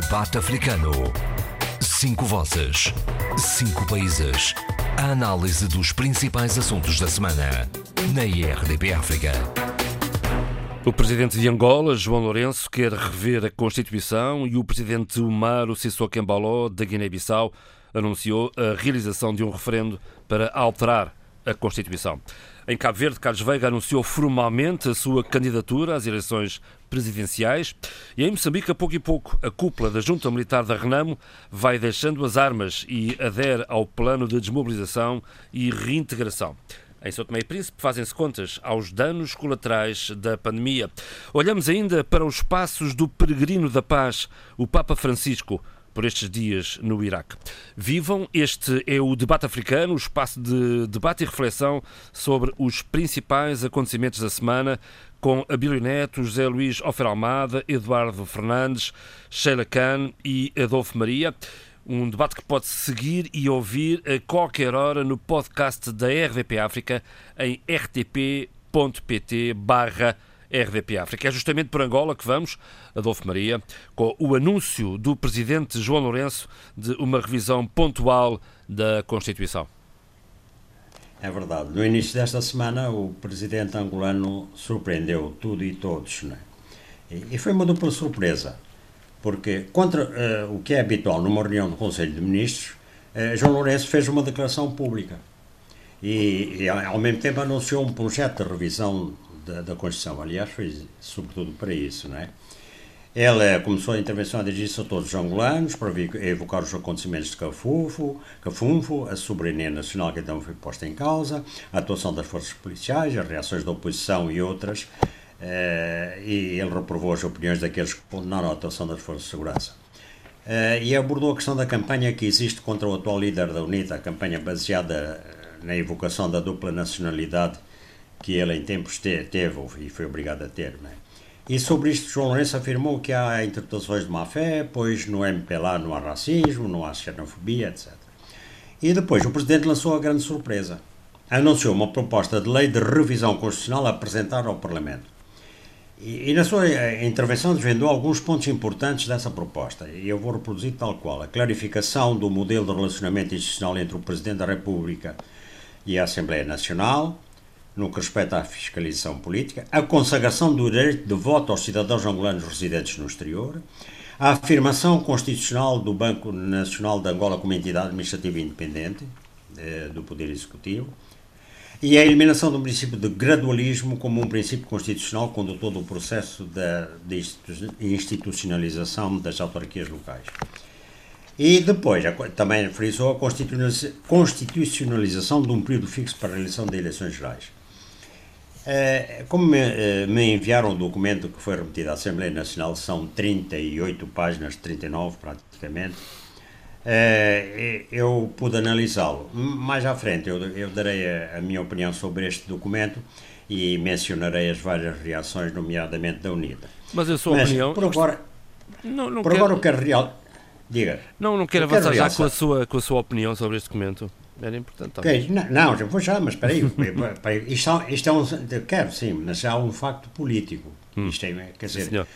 Debate Africano. Cinco vozes. Cinco países. A análise dos principais assuntos da semana. Na IRDP África. O presidente de Angola, João Lourenço, quer rever a Constituição e o presidente Umaro Sissoko Embaló, da Guiné-Bissau, anunciou a realização de um referendo para alterar a Constituição. Em Cabo Verde, Carlos Veiga anunciou formalmente a sua candidatura às eleições presidenciais e em Moçambique, a pouco e pouco, a cúpula da Junta Militar da Renamo vai deixando as armas e adere ao plano de desmobilização e reintegração. Em São Tomé e Príncipe fazem-se contas aos danos colaterais da pandemia. Olhamos ainda para os passos do peregrino da paz, o Papa Francisco, por estes dias no Iraque. Vivam, este é o Debate Africano, o espaço de debate e reflexão sobre os principais acontecimentos da semana, com Abílio Neto, José Luís Ofer Almada, Eduardo Fernandes, Sheila Khan e Adolfo Maria. Um debate que pode seguir e ouvir a qualquer hora no podcast da RDP África em rtp.pt barra RDP África. É justamente por Angola que vamos, Adolfo Maria, com o anúncio do presidente João Lourenço de uma revisão pontual da Constituição. É verdade. No início desta semana, o presidente angolano surpreendeu tudo e todos. Né? E foi uma dupla surpresa, porque, contra uh, o que é habitual numa reunião do Conselho de Ministros, uh, João Lourenço fez uma declaração pública e, e, ao mesmo tempo, anunciou um projeto de revisão da, da Constituição. Aliás, foi sobretudo para isso, não é? Ela começou a intervenção a dirigir-se a todos os angolanos para evocar os acontecimentos de Cafufo, Cafunfo, a soberania nacional que então foi posta em causa, a atuação das forças policiais, as reações da oposição e outras, eh, e ele reprovou as opiniões daqueles que condenaram a atuação das forças de segurança. Eh, e abordou a questão da campanha que existe contra o atual líder da UNITA, a campanha baseada na evocação da dupla nacionalidade que ele em tempos teve e foi obrigado a ter. Né? E sobre isto, João Lourenço afirmou que há interpretações de má fé, pois no MPLA não há racismo, não há xenofobia, etc. E depois o Presidente lançou a grande surpresa. Anunciou uma proposta de lei de revisão constitucional a apresentar ao Parlamento. E, e, na sua eh, intervenção desvendou alguns pontos importantes dessa proposta, e eu vou reproduzir tal qual. A clarificação do modelo de relacionamento institucional entre o Presidente da República e a Assembleia Nacional, no que respeita à fiscalização política, a consagração do direito de voto aos cidadãos angolanos residentes no exterior, a afirmação constitucional do Banco Nacional de Angola como entidade administrativa independente eh, do Poder Executivo e a eliminação do princípio de gradualismo como um princípio constitucional condutor do processo de institucionalização das autarquias locais. E depois, também frisou a constitucionalização de um período fixo para a realização de eleições gerais. Eh, como me, eh, me, enviaram o documento que foi remetido à Assembleia Nacional, são 38 páginas, 39 praticamente, eh, eu pude analisá-lo. Mais à frente eu, eu darei a, a, minha opinião sobre este documento e mencionarei as várias reações, nomeadamente da UNITA. Mas a sua Mas, opinião... Por agora, não, não por quero... agora o que é real... Diga. Não, não quero avançar já com a, sua, com a sua opinião sobre este documento. Era importante. Okay, não, não, já vou já, mas espera aí. isto, isto é um. Quero, sim, mas há um facto político. Hum. Isto é, quer dizer, uh,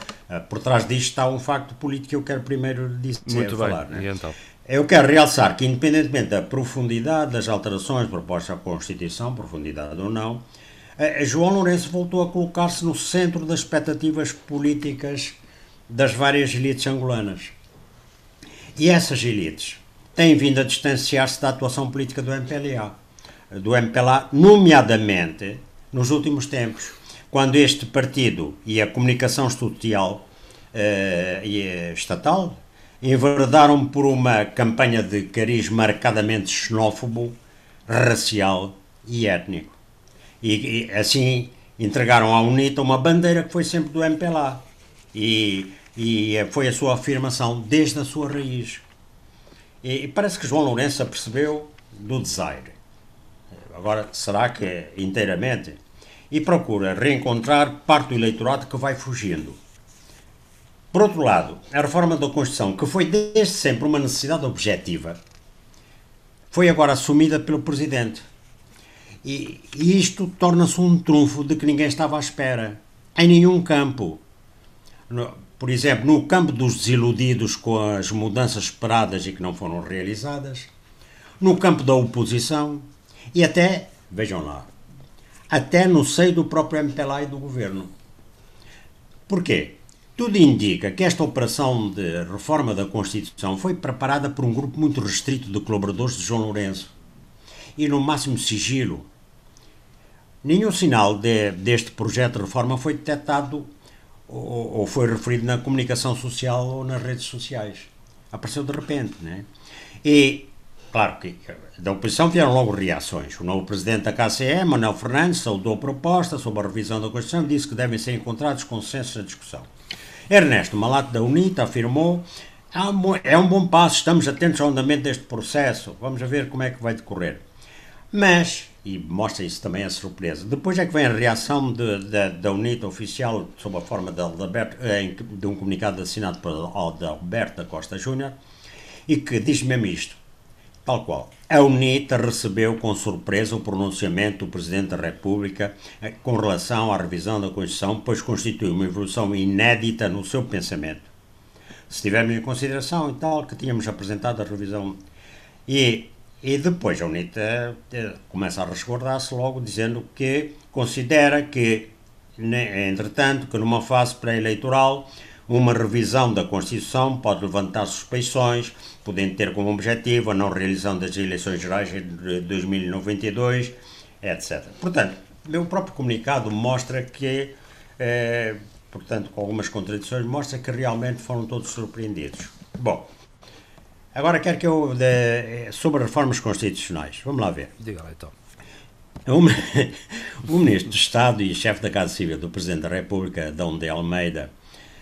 por trás disto está um facto político que eu quero primeiro dizer, Muito falar. Bem. Né? Então? Eu quero realçar que, independentemente da profundidade das alterações propostas à Constituição, profundidade ou não, uh, João Lourenço voltou a colocar-se no centro das expectativas políticas das várias elites angolanas. E essas elites tem vindo a distanciar-se da atuação política do MPLA, do MPLA, nomeadamente nos últimos tempos, quando este partido e a comunicação estudial uh, e estatal enverdaram por uma campanha de cariz marcadamente xenófobo, racial e étnico. E, e assim entregaram à UNITA uma bandeira que foi sempre do MPLA. E, e foi a sua afirmação desde a sua raiz. E, e parece que João Lourenço percebeu do desaire. Agora, será que é inteiramente? E procura reencontrar parte do eleitorado que vai fugindo. Por outro lado, a reforma da Constituição, que foi desde sempre uma necessidade objetiva, foi agora assumida pelo Presidente. E, e isto torna-se um trunfo de que ninguém estava à espera. Em nenhum campo. No, por exemplo, no campo dos desiludidos com as mudanças esperadas e que não foram realizadas, no campo da oposição e até, vejam lá, até no seio do próprio MPLA e do governo. Porquê? Tudo indica que esta operação de reforma da Constituição foi preparada por um grupo muito restrito de colaboradores de João Lourenço e no máximo sigilo. Nenhum sinal de, deste projeto de reforma foi detectado ou, ou, foi referido na comunicação social ou nas redes sociais. Apareceu de repente, né? E, claro que da oposição vieram logo reações. O novo presidente da KCE, Manuel Fernandes, saudou a proposta sobre a revisão da Constituição e disse que devem ser encontrados consensos na discussão. Ernesto Malato da UNITA afirmou é um bom passo, estamos atentos ao andamento deste processo, vamos ver como é que vai decorrer. Mas, e mostra isso também a surpresa, depois é que vem a reação de, de, da UNITA oficial sob a forma de, de um comunicado assinado por Alberto da Costa Júnior e que diz mesmo isto, tal qual. A UNITA recebeu com surpresa o pronunciamento do Presidente da República eh, com relação à revisão da Constituição, pois constitui uma evolução inédita no seu pensamento. Se tivermos em consideração e tal que tínhamos apresentado a revisão e, e depois a UNITA eh, começa a resguardar-se logo dizendo que considera que, entretanto, que numa fase pré-eleitoral uma revisão da Constituição pode levantar suspeições, podendo ter como objetivo a não realização das eleições gerais de 2092, etc. Portanto, meu próprio comunicado mostra que, eh, portanto, com algumas contradições, mostra que realmente foram todos surpreendidos. Bom, agora quero que eu. De, sobre reformas constitucionais. Vamos lá ver. Diga lá então. O, Ministro de Estado e chefe da Casa Civil do Presidente da República, Dom de Almeida,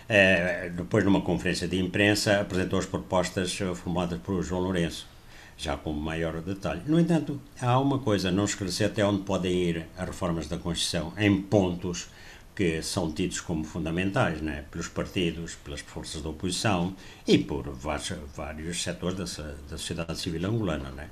é, depois, numa conferência de imprensa, apresentou as propostas eh, formuladas por João Lourenço, já com maior detalhe. No entanto, há uma coisa, não esclarecer até onde podem ir as reformas da Constituição, em pontos que são tidos como fundamentais né, pelos partidos, pelas forças da oposição e por vários, vários setores da, da sociedade civil angolana. Né.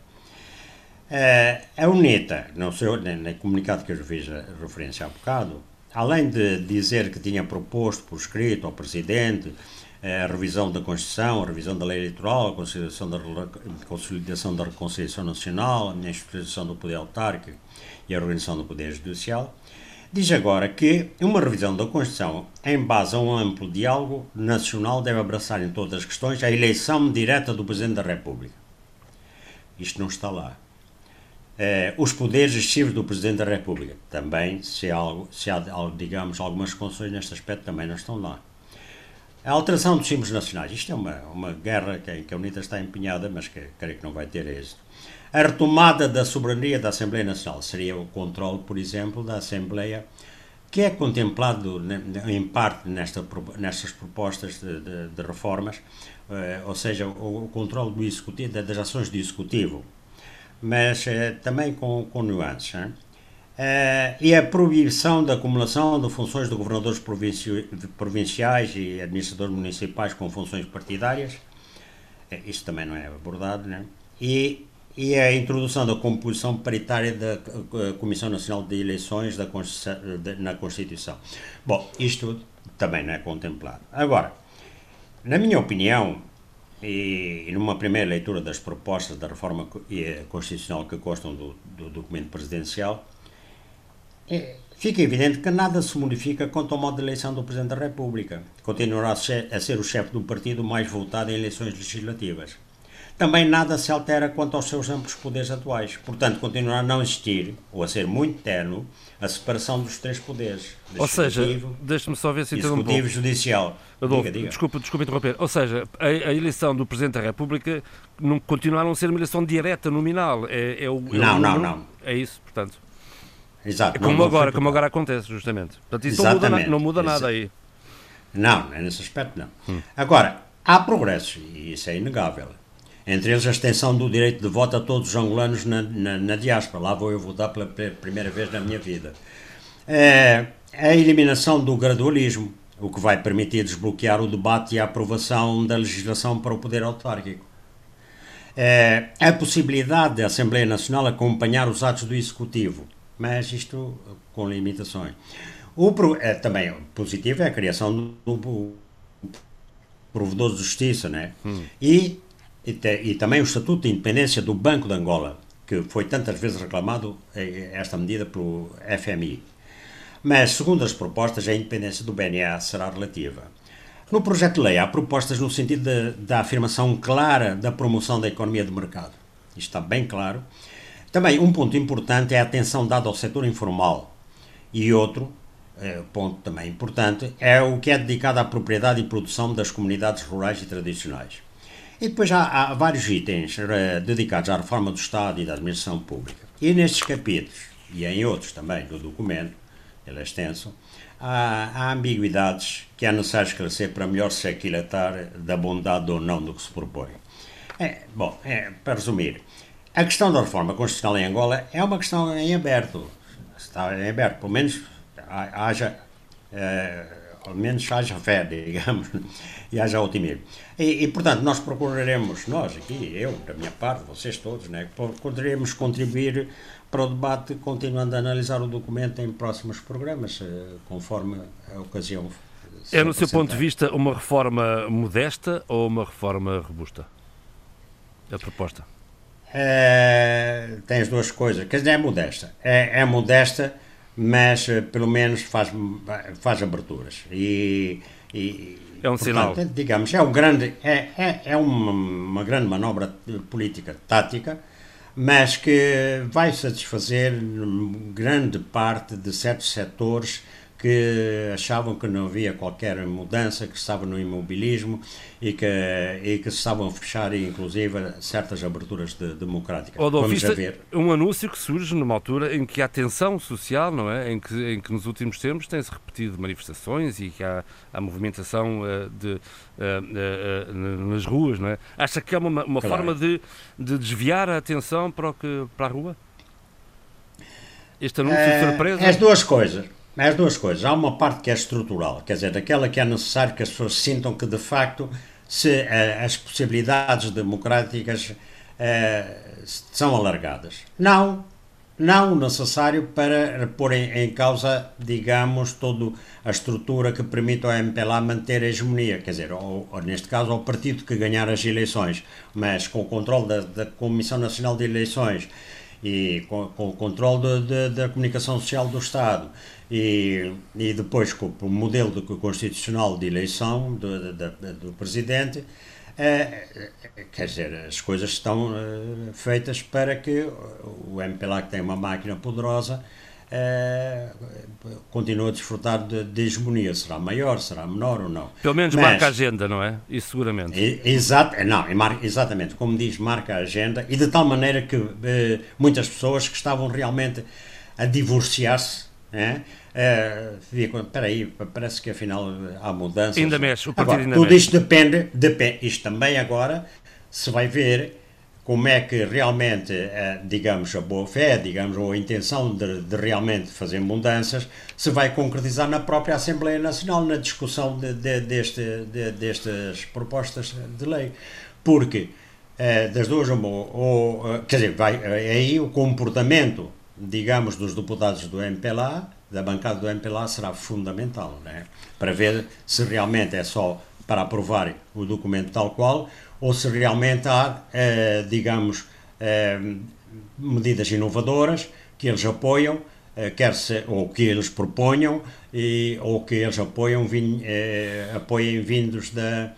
a UNITA, no seu, no comunicado que eu fiz referência há bocado, além de dizer que tinha proposto por escrito ao Presidente eh, a revisão da Constituição, a revisão da lei eleitoral, a consolidação da, consolidação da reconciliação nacional, a instituição do poder autárquico e a organização do poder judicial, diz agora que uma revisão da Constituição, em base a um amplo diálogo nacional, deve abraçar em todas as questões a eleição direta do Presidente da República. Isto não está lá. Eh, os poderes excessivos do Presidente da República. Também, se algo, se há, digamos, algumas concessões neste aspecto, também não estão lá. A alteração dos símbolos nacionais. Isto é uma, uma guerra que, que a UNITA está empenhada, mas que creio que não vai ter êxito. A retomada da soberania da Assembleia Nacional seria o controle, por exemplo, da Assembleia, que é contemplado em parte nesta, nestas propostas de, de, de reformas, eh, ou seja, o, o controle do executivo, das ações do Executivo mas uh, também com, com nuances. Uh, e a proibição da acumulação de funções de governadores provinci provinciais e administradores municipais com funções partidárias, uh, isso também não é abordado, né? e, e a introdução da composição paritária da Comissão Nacional de Eleições da na Constituição. Bom, isto também não é contemplado. Agora, na minha opinião, e, numa primeira leitura das propostas da reforma constitucional que constam do, do documento presidencial, é, fica evidente que nada se modifica quanto ao modo de eleição do Presidente da República. Continuará a ser, o chefe do partido mais votado em eleições legislativas. Também nada se altera quanto aos seus amplos poderes atuais. Portanto, continuará a não existir, ou a ser muito terno, a separação dos três poderes. Ou seja, deixe-me só ver se entendo um pouco. judicial. Adolfo, diga, diga. Desculpa, desculpa interromper. Ou seja, a, a, eleição do Presidente da República não, continua a não ser uma eleição direta, nominal. É, é o, é não, o, não, não. É isso, portanto. Exato. É como, não, agora, como agora acontece, justamente. Portanto, isso não muda, não muda nada aí. Não, nesse aspecto não. Hum. Agora, há progressos, e isso é inegável. Entre eles a extensão do direito de voto a todos os angolanos na, na, na diáspora. Lá vou eu votar pela primeira vez na minha vida. É, a eliminação do gradualismo, o que vai permitir desbloquear o debate e a aprovação da legislação para o poder autárquico. É, a possibilidade da Assembleia Nacional acompanhar os atos do Executivo, mas isto com limitações. O, é, também positivo é a criação do, do provedor de justiça, né? Hum. E, e, te, e, também o Estatuto de Independência do Banco de Angola, que foi tantas vezes reclamado eh, esta medida pelo FMI. Mas, segundo as propostas, a independência do BNA será relativa. No projeto de lei há propostas no sentido da afirmação clara da promoção da economia de mercado. Isto está bem claro. Também um ponto importante é a atenção dada ao setor informal. E outro, é, ponto também importante, é o que é dedicado à propriedade e produção das comunidades rurais e tradicionais. E depois há, há vários itens uh, dedicados à reforma do Estado e da administração pública. E nestes capítulos, e em outros também do documento, ele é extenso, há, há ambiguidades que é necessário esclarecer para melhor se aquilatar da bondade ou não do que se propõe. É, bom, é, para resumir, a questão da reforma constitucional em Angola é uma questão em aberto. Está em aberto, pelo menos haja, é, ao menos haja fé, digamos, e haja otimismo. E, e, portanto, nós procuraremos, nós aqui, eu, da minha parte, vocês todos, né, procuraremos contribuir para o debate, continuando a analisar o documento em próximos programas, eh, conforme a ocasião. É, no seu ponto de vista, uma reforma modesta ou uma reforma robusta? A proposta? É, tem as duas coisas. Quer dizer, é modesta. É, é modesta, mas eh, pelo menos faz, faz aberturas. E, e é um portanto, sinal. Digamos, é, um grande, é, é, é uma, uma grande manobra política tática mas que vai satisfazer grande parte de certos setores que achavam que não havia qualquer mudança, que estavam no imobilismo e que, e que se estavam a fechar, inclusive, certas aberturas de, democráticas. Vamos ver. um anúncio que surge numa altura em que há tensão social, não é? Em que, em que nos últimos tempos tem-se repetido manifestações e que há, há movimentação uh, de, uh, uh, nas ruas, não é? Acha que é uma, uma claro. forma de, de desviar a atenção para, o que, para a rua? Este anúncio de surpresa? As duas coisas. As duas coisas. Há uma parte que é estrutural, quer dizer, aquela que é necessário que as pessoas sintam que, de facto, se uh, as possibilidades democráticas uh, são alargadas. Não, não necessário para pôr em, em, causa, digamos, toda a estrutura que permite ao MPLA manter a hegemonia, quer dizer, ou, ou, neste caso ao partido que ganhar as eleições, mas com o controle da, da Comissão Nacional de Eleições e com, com o controle de, de, da comunicação social do Estado e, e depois com o modelo de, constitucional de eleição do, do, do presidente, é, quer dizer, as coisas estão uh, feitas para que o MPLA, que tem uma máquina poderosa, uh, continue a desfrutar de, de, hegemonia. Será maior, será menor ou não? Pelo menos Mas, marca a agenda, não é? Isso seguramente. Exato, não, exatamente, como diz, marca a agenda e de tal maneira que muitas pessoas que estavam realmente a divorciar-se é? Uh, espera aí, parece que afinal há mudanças. Ainda mexe, o partido agora, ainda tudo isto depende, depende, isto também agora se vai ver como é que realmente, uh, digamos, a boa fé, digamos, ou a intenção de, de, realmente fazer mudanças se vai concretizar na própria Assembleia Nacional, na discussão de, de, deste, destas propostas de lei. Porque uh, das duas, ou, ou quer dizer, vai, aí o comportamento digamos, dos deputados do MPLA, da bancada do MPLA, será fundamental, né? para ver se realmente é só para aprovar o documento tal qual ou se realmente há, eh, digamos, eh, medidas inovadoras que eles apoiam, eh, quer se, ou que eles proponham, e, ou que eles apoiam, vin, eh, apoiem vindos da,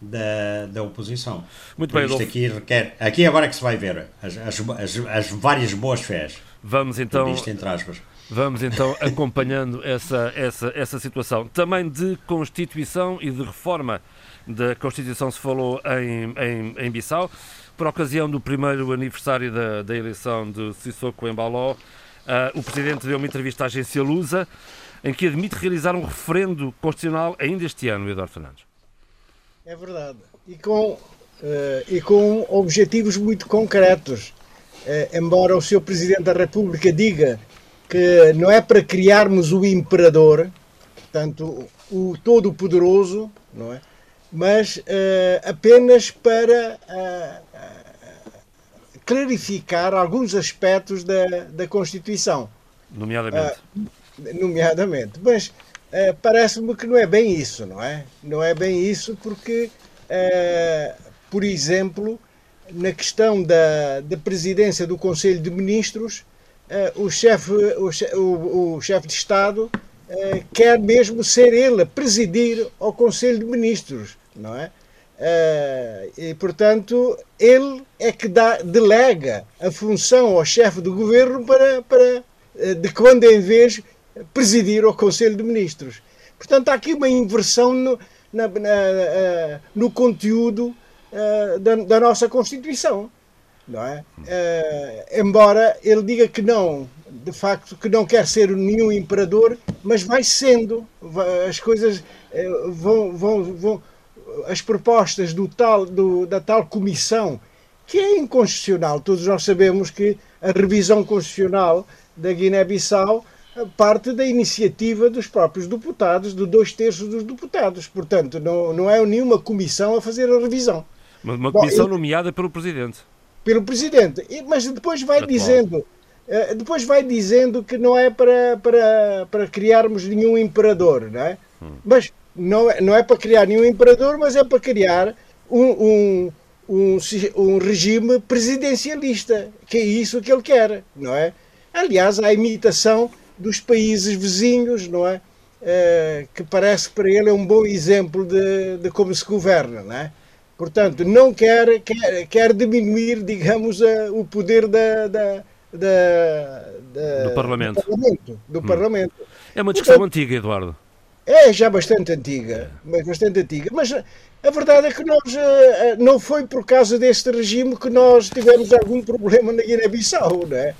da, da oposição. Muito bem, Isto aqui requer. Aqui agora é que se vai ver as, as, as, as várias boas fés. Vamos então. Vamos então acompanhando essa, essa, essa situação. Também de Constituição e de reforma da Constituição se falou em, em, em Bissau. Por ocasião do primeiro aniversário da, da eleição de Sissoko Embaló, uh, o Presidente deu uma entrevista à agência Lusa em que admite realizar um referendo constitucional ainda este ano, Eduardo Fernandes. É verdade. E com, uh, e com objetivos muito concretos. Uh, embora o seu Presidente da República diga que não é para criarmos o imperador, portanto, o todo-poderoso, não é? Mas uh, apenas para clarificar alguns aspectos da, da Constituição. Nomeadamente. nomeadamente. Mas uh, parece-me que não é bem isso, não é? Não é bem isso porque, uh, por exemplo, na questão da, da presidência do Conselho de Ministros, uh, o chefe o, chef, o, de Estado quer mesmo ser ele a presidir ao Conselho de Ministros, não é? Uh, e, portanto, ele é que dá, delega a função ao chefe do governo para, para, uh, de quando em vez, presidir o Conselho de Ministros. Portanto, há aqui uma inversão no, na, na, uh, no conteúdo da, da, nossa Constituição. Não é? embora ele diga que não, de facto, que não quer ser nenhum imperador, mas vai sendo. As coisas vão, vão, vão as propostas do tal, do, da tal comissão, que é inconstitucional. Todos nós sabemos que a revisão constitucional da Guiné-Bissau parte da iniciativa dos próprios deputados, de dois terços dos deputados. Portanto, não, não é nenhuma comissão a fazer a revisão. Uma, uma comissão Bom, nomeada pelo Presidente. Pelo Presidente. Mas depois vai Atual. dizendo eh, depois vai dizendo que não é para, para, para criarmos nenhum imperador, não é? Hum. Mas não é, não é para criar nenhum imperador, mas é para criar um, um, um, um regime presidencialista, que é isso que ele quer, não é? Aliás, a imitação dos países vizinhos, não é? Uh, que parece que para ele é um bom exemplo de, de como se governa, não é? Portanto, não quer, quer, quer diminuir, digamos, uh, o poder da, da, da, do Parlamento. Do parlamento, do hum. parlamento. É uma discussão Portanto, antiga, Eduardo. É já bastante antiga, mas bastante antiga. Mas a verdade é que nós eh, eh, não foi por causa deste regime que nós tivemos algum problema na Guiné-Bissau, não é?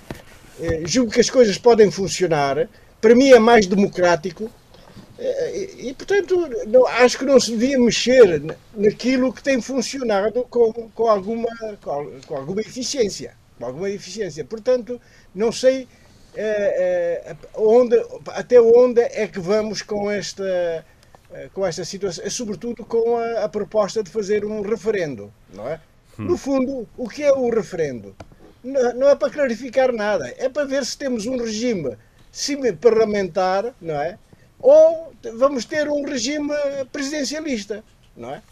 Eh, julgo que as coisas podem funcionar. Para mim é mais democrático e, e portanto, não, acho que não se devia mexer naquilo que tem funcionado com, com, alguma, com, alguma eficiência. Com alguma eficiência. Portanto, não sei é, é, onde, até onde é que vamos com esta, eh, com esta situação, sobretudo com a, a proposta de fazer um referendo, não é? Hum. No fundo, o que é o referendo? Não, não, é para clarificar nada, é para ver se temos um regime semi-parlamentar, não é? Ou vamos ter um regime presidencialista, não é?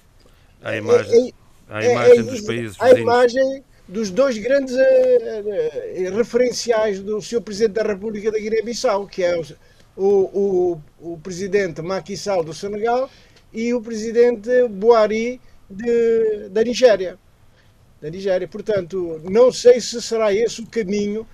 A imagem, é, é, a imagem dos países A imagem dos dois grandes uh, uh, referenciais do Sr. Presidente da República da Guiné-Bissau, que é o, o, o, Presidente Macky Sall do Senegal e o Presidente Buhari de, da Nigéria. Da Nigéria. Portanto, não sei se será esse o caminho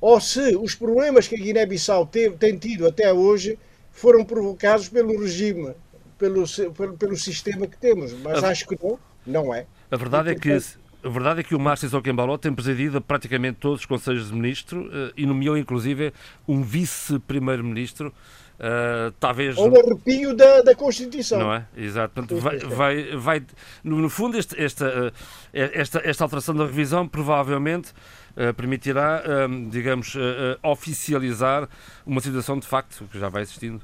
ou se os problemas que a Guiné-Bissau tem tido até hoje foram provocados pelo regime, pelo, pelo, pelo sistema que temos. Mas a, acho que não, não é. A verdade é que a verdade é que o Márcio Zoquembaló tem presidido praticamente todos os Conselhos de Ministro uh, e nomeou inclusive um vice-primeiro-ministro. Uh, talvez ou um arrepio da, da Constituição não é exato Portanto, vai, vai, vai no, no fundo este, esta, uh, esta esta alteração da revisão provavelmente uh, permitirá digamos oficializar uma situação de facto que já vai existindo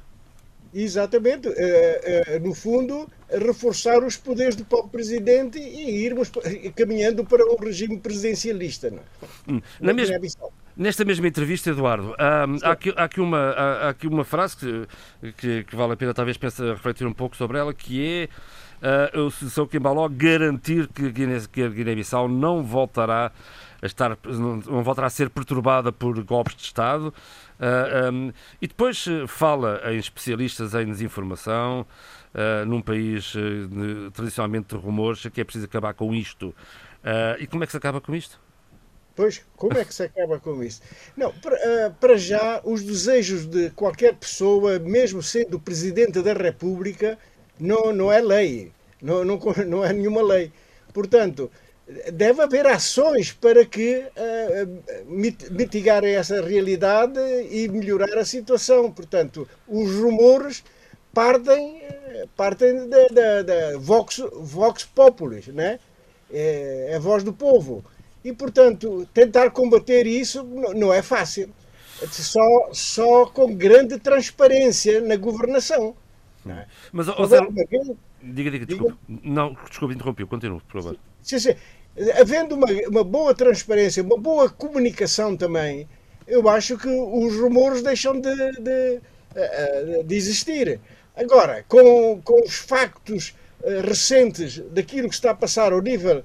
Exatamente. Eh, eh, no fundo, reforçar os poderes do próprio presidente e irmos caminhando para um regime presidencialista. Não é? hum. Na mesma, nesta mesma entrevista, Eduardo, há, há, aqui, há, aqui, uma, há, aqui uma frase que, que, que, vale a pena talvez pensar, refletir um pouco sobre ela, que é uh, o Sissão Kimbaló garantir que, que a Guiné-Bissau não voltará a estar, não voltará a ser perturbada por golpes de Estado. Uh, ah, um, e depois eh, fala em especialistas em desinformação, uh, num país uh, tradicionalmente de rumores, que é preciso acabar com isto. e como é que se acaba com isto? Pois, como é que se acaba com isso? Não, para, para, já, os desejos de qualquer pessoa, mesmo sendo Presidente da República, não, não é lei. Não, não, não é nenhuma lei. Portanto, deve haver ações para que uh, mitigarem essa realidade e melhorar a situação. Portanto, os rumores partem, partem da, da, da Vox, Vox Populis, né? É, é a voz do povo. E, portanto, tentar combater isso não é fácil. Só, só com grande transparência na governação. É? Mas, Zé, diga, diga, desculpe. Diga. Não, desculpe, interrompi, continuo, por favor. Sim, sim havendo uma, uma boa transparência, uma boa comunicação também, eu acho que os rumores deixam de, de, de existir. Agora, com, com os factos recentes daquilo que está a passar ao nível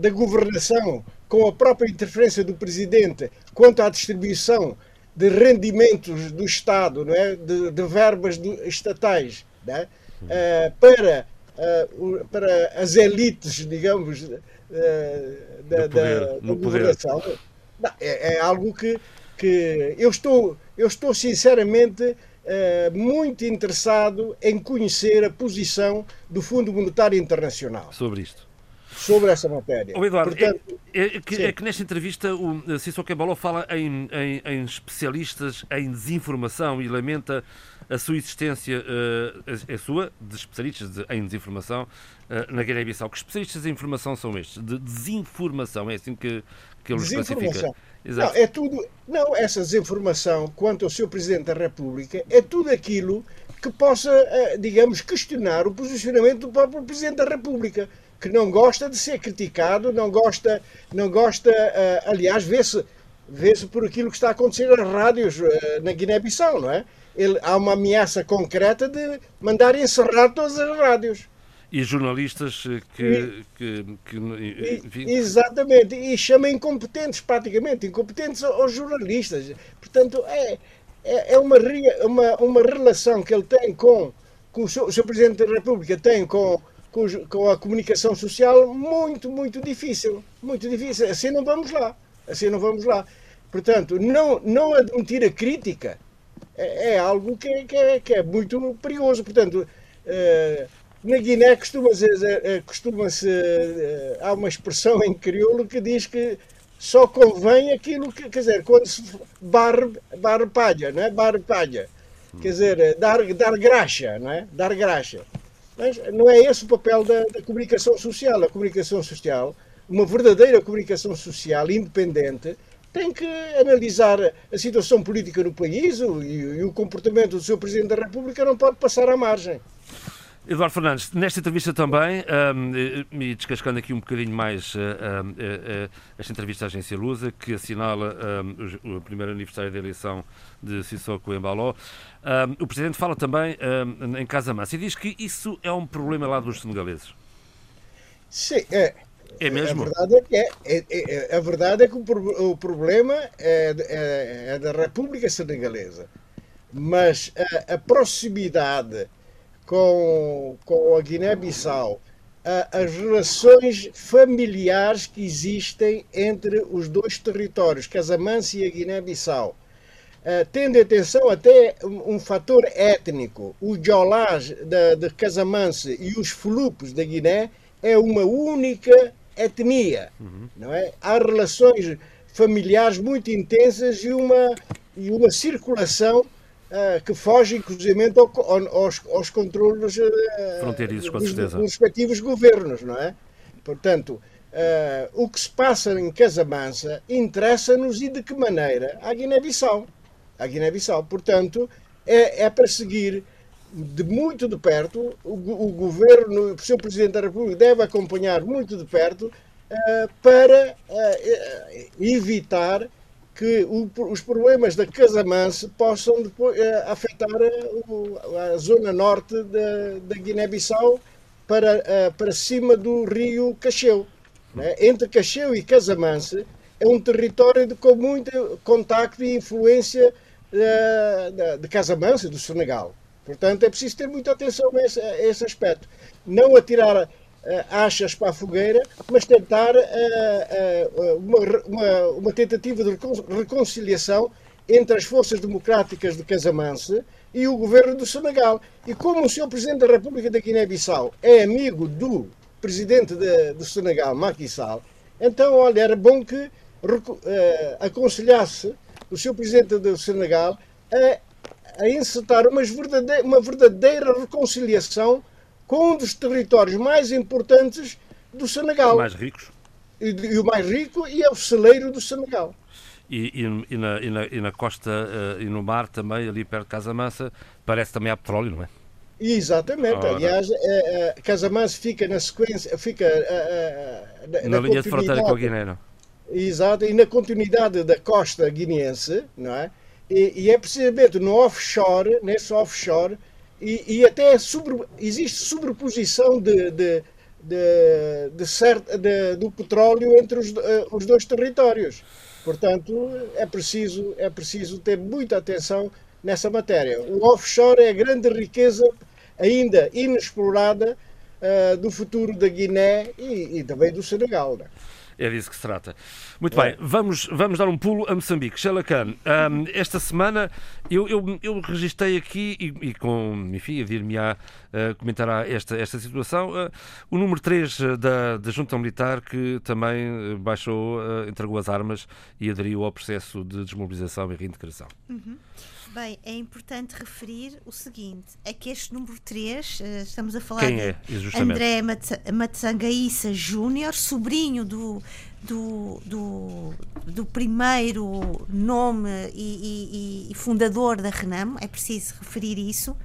da governação, com a própria interferência do Presidente quanto à distribuição de rendimentos do Estado, não é? de, de verbas do, estatais, é? uh, para, uh, para as elites, digamos, uh, da, poder, da, governação. É, é, algo que, que eu, estou, eu estou sinceramente muito interessado em conhecer a posição do Fundo Monetário Internacional. Sobre isto sobre essa matéria. Oh, Eduardo, Portanto, é, é, que, é, que, nesta entrevista o Cícero Caballo fala em, em, em, especialistas em desinformação e lamenta a sua existência, a, sua, de especialistas de, em desinformação uh, na Guiné-Bissau. Que especialistas em informação são estes? De desinformação, é assim que, que ele os classifica? Exato. Não, é tudo, não, essa desinformação quanto ao seu Presidente da República é tudo aquilo que possa, uh, digamos, questionar o posicionamento do próprio Presidente da República que não gosta de ser criticado, não gosta, não gosta aliás, vê-se vê por aquilo que está a acontecer nas rádios uh, na Guiné-Bissau, não é? Ele, há uma ameaça concreta de mandar encerrar todas as rádios. E jornalistas eh, que. E, que, que e, exatamente, e chama incompetentes, praticamente, incompetentes aos jornalistas. Portanto, é, é, é uma, uma, uma relação que ele tem com, com o, seu, o seu Presidente da República tem com com, com a comunicação social muito, muito difícil. Muito difícil. Assim não vamos lá. Assim não vamos lá. Portanto, não, não admitir a crítica é, é algo que, que, é, que, é, muito perigoso. Portanto, uh, na Guiné costuma-se, uh, costuma uh, há uma expressão em crioulo que diz que só convém aquilo que, quer dizer, quando se barre, barre palha, não é? Barre palha. Quer dizer, dar, dar graxa, não é? Dar graxa. Mas não é esse o papel da, da, comunicação social. A comunicação social, uma verdadeira comunicação social independente, tem que analisar a situação política no país e, e o comportamento do seu Presidente da República não pode passar à margem. Eduardo Fernandes, nesta entrevista também, um, e descascando aqui um bocadinho mais uh, uh, uh, esta entrevista à agência Lusa, que assinala um, o primeiro aniversário da eleição de Sissoko Embaló, um, o Presidente fala também em Casa Mansa e diz que isso é um problema lá dos senegaleses. Sim, é. É mesmo? A verdade é que, é, é, é a verdade é que o, o problema é, é, é, da República Senegalesa, mas a, a proximidade com, com a Guiné-Bissau, as relações familiares que existem entre os dois territórios, Casamance e a Guiné-Bissau, tendo atenção até um, um fator étnico. O Jolás de, de Casamance e os Fulupos da Guiné é uma única etnia, uhum. não é? Há relações familiares muito intensas e uma, e uma circulação uh, que foge, inclusive, aos, aos controles uh, fronteiriços, com dos, certeza. dos respectivos governos, não é? Portanto, uh, o que se passa em Casamansa interessa-nos e de que maneira? A Guiné-Bissau. A Guiné-Bissau. Portanto, é, é para seguir de muito de perto, o, o governo, o seu Presidente da República deve acompanhar muito de perto uh, para uh, evitar que o, os problemas da Casamance possam depois, uh, afetar o, a zona norte da, da Guiné-Bissau para, para cima do rio Cacheu. Né? Entre Cacheu e Casamance é um território de, com muito contacto e influência de Casamance, do Senegal. Portanto, é preciso ter muita atenção a esse, a esse aspecto. Não atirar uh, achas para a fogueira, mas tentar uh, uh, uma, uma, uma, tentativa de reconciliação entre as forças democráticas de Casamance e o governo do Senegal. E como o Sr. Presidente da República da Guiné-Bissau é amigo do Presidente de, do Senegal, Macky Sall, então, olha, era bom que aconselhasse o Sr. Presidente do Senegal a a encetar uma verdadeira, uma verdadeira reconciliação com um dos territórios mais importantes do Senegal. Mais ricos. E, e, o mais rico e é o celeiro do Senegal. E, e, e, na, na, e na, costa uh, e no mar também, ali perto de Casamassa, parece também há petróleo, não é? Exatamente. Ora. Aliás, uh, uh, Casamassa fica na sequência, fica uh, na, na, linha de fronteira com a Guiné, não? Exato, e na continuidade da costa guineense, não é? E, e, é precisamente no offshore, nesse offshore, e, e até sobre, existe sobreposição de, de, de, de cert, do petróleo entre os, uh, os dois territórios. Portanto, é preciso, é preciso ter muita atenção nessa matéria. O offshore é a grande riqueza ainda inexplorada uh, do futuro da Guiné e, e também do Senegal. Né? É disso que se trata. Muito é. bem, vamos, vamos dar um pulo a Moçambique. Shelakan, um, esta semana eu, eu, eu registrei aqui e, e com, enfim, a vir-me a uh, comentar esta, esta situação, uh, o número 3 da, da Junta Militar que também baixou, uh, entregou as armas e aderiu ao processo de desmobilização e reintegração. Uhum. Bem, é importante referir o seguinte: é que este número 3, eh, estamos a falar Quem de é, André Matsangaíça Júnior, sobrinho do, do, do, do, primeiro nome e, e, e fundador da Renamo, é preciso referir isso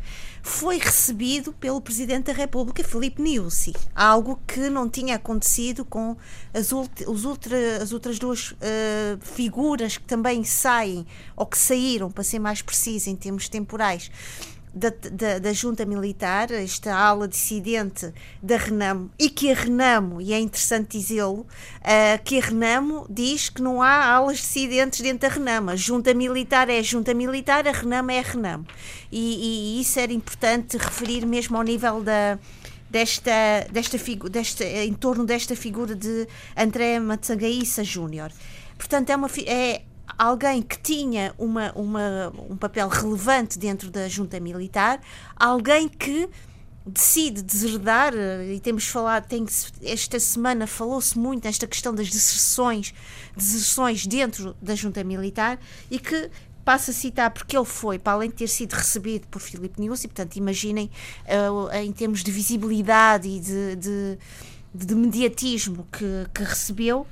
foi recebido pelo Presidente da República, Filipe Niusi. Algo que não tinha acontecido com as, os ultra, as outras duas uh, figuras que também saem, ou que saíram, para ser mais preciso em termos temporais, da, da, da, junta militar, esta ala dissidente da Renamo, e que a Renamo, e é interessante dizê-lo, uh, que a Renamo diz que não há alas dissidentes dentro da Renamo. A junta militar é a junta militar, a Renamo é a Renamo. E, e isso era importante referir mesmo ao nível da, desta, desta, desta, em torno desta figura de André Matsangaíça Júnior. Portanto, é, uma, é, alguém que tinha uma, uma, um papel relevante dentro da junta militar, alguém que decide deserdar, eh, e temos falado, tem, esta semana falou-se muito nesta questão das deserções, deserções dentro da junta militar, e que passo a citar porque ele foi, para além de ter sido recebido por Filipe News, e portanto imaginem uh, em termos de visibilidade e de, de, de mediatismo que, que recebeu,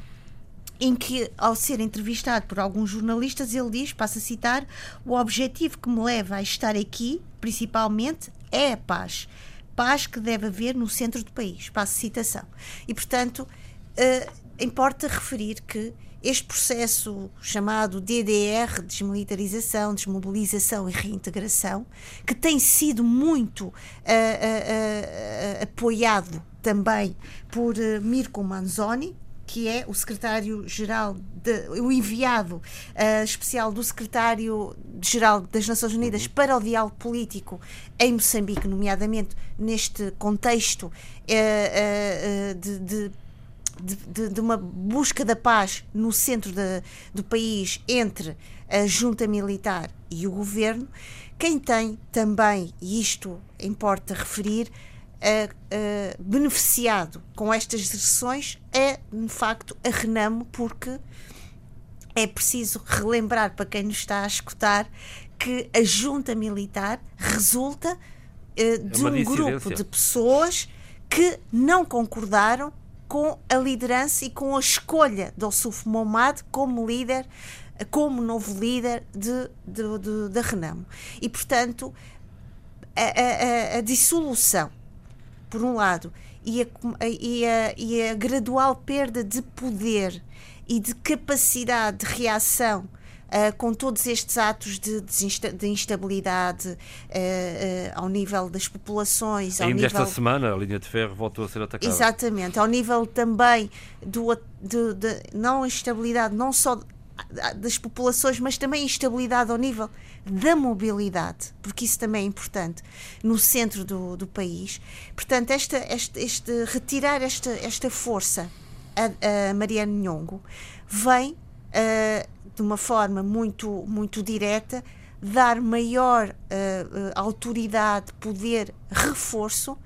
em que, ao ser entrevistado por alguns jornalistas, ele diz, passo a citar, o objetivo que me leva a estar aqui, principalmente, é a paz. Paz que deve haver no centro do país. Passo a citação. E, portanto, uh, importa referir que este processo chamado DDR, desmilitarização, desmobilização e reintegração, que tem sido muito uh, uh, apoiado também por Mirko Manzoni, que é o secretário-geral, o enviado uh, especial do secretário-geral das Nações Unidas uhum. para o diálogo político em Moçambique, nomeadamente neste contexto uh, de, de de, de, uma busca da paz no centro de, do país entre a junta militar e o governo, quem tem também, e isto importa referir, beneficiado com estas decisões é, de facto, a Renamo, porque é preciso relembrar para quem nos está a escutar que a junta militar resulta uh, de é um grupo de pessoas que não concordaram com a liderança e com a escolha do Suf Momad como líder, como novo líder de, de, de, da Renamo. E, portanto, a, a, a dissolução por um lado, e a, e a, e a gradual perda de poder e de capacidade de reação Uh, com todos estes atos de, de instabilidade uh, uh, ao nível das populações. Ainda nível... esta semana a linha de ferro voltou a ser atacada. Exatamente, ao nível também do, de, de não instabilidade, não só das populações, mas também instabilidade ao nível da mobilidade, porque isso também é importante, no centro do, do país. Portanto, esta, este, este, retirar esta, esta força a, a Mariana Nhongo vem uh, de uma forma muito, muito direta dar maior uh, autoridade, poder, reforço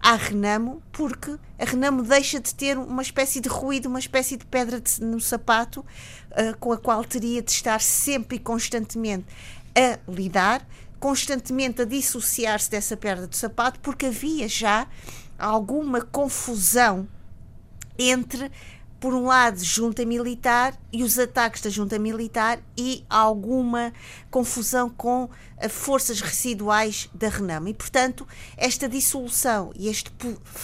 à Renamo, porque a Renamo deixa de ter uma espécie de ruído, uma espécie de pedra de, no sapato, uh, com a qual teria de estar sempre e constantemente a lidar, constantemente a dissociar-se dessa perda de sapato, porque havia já alguma confusão entre por um lado, junta militar e os ataques da junta militar e alguma confusão com forças residuais da Renamo. E, portanto, esta dissolução e este,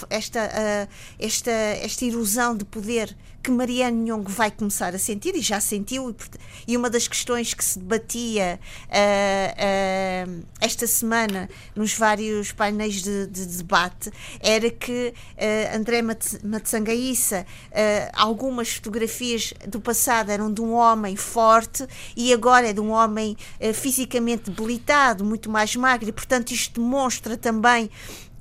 esta, uh, esta, esta erosão de poder que Mariano Nhongo vai começar a sentir, e já sentiu, e, e uma das questões que se debatia uh, uh, esta semana nos vários painéis de, de debate era que uh, André Matsangaíça, algumas fotografias do passado eram de um homem forte e agora é de um homem fisicamente debilitado, muito mais magro, e portanto isto demonstra também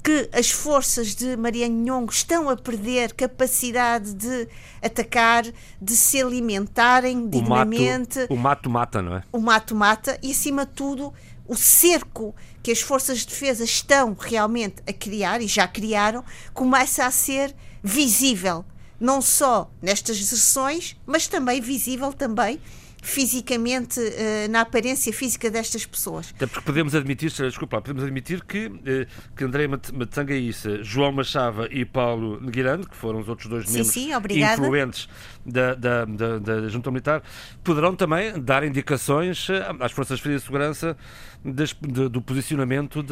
que as forças de Mariano Nhongo estão a perder capacidade de atacar, de se alimentarem dignamente. O mato mata, não é? O mato mata e, acima de tudo, o cerco que as forças de defesa estão realmente a criar e já criaram começa a ser visível, não só nestas sessões, mas também visível também fisicamente, uh, na aparência física destas pessoas. Até porque podemos admitir, desculpa, podemos admitir que, uh, que André Matsangaíça, João Machava e Paulo Neguirande, que foram os outros dois sim, membros sim, influentes da, da, da, da, Junta Militar, poderão também dar indicações eh, às Forças de Segurança des, de, do posicionamento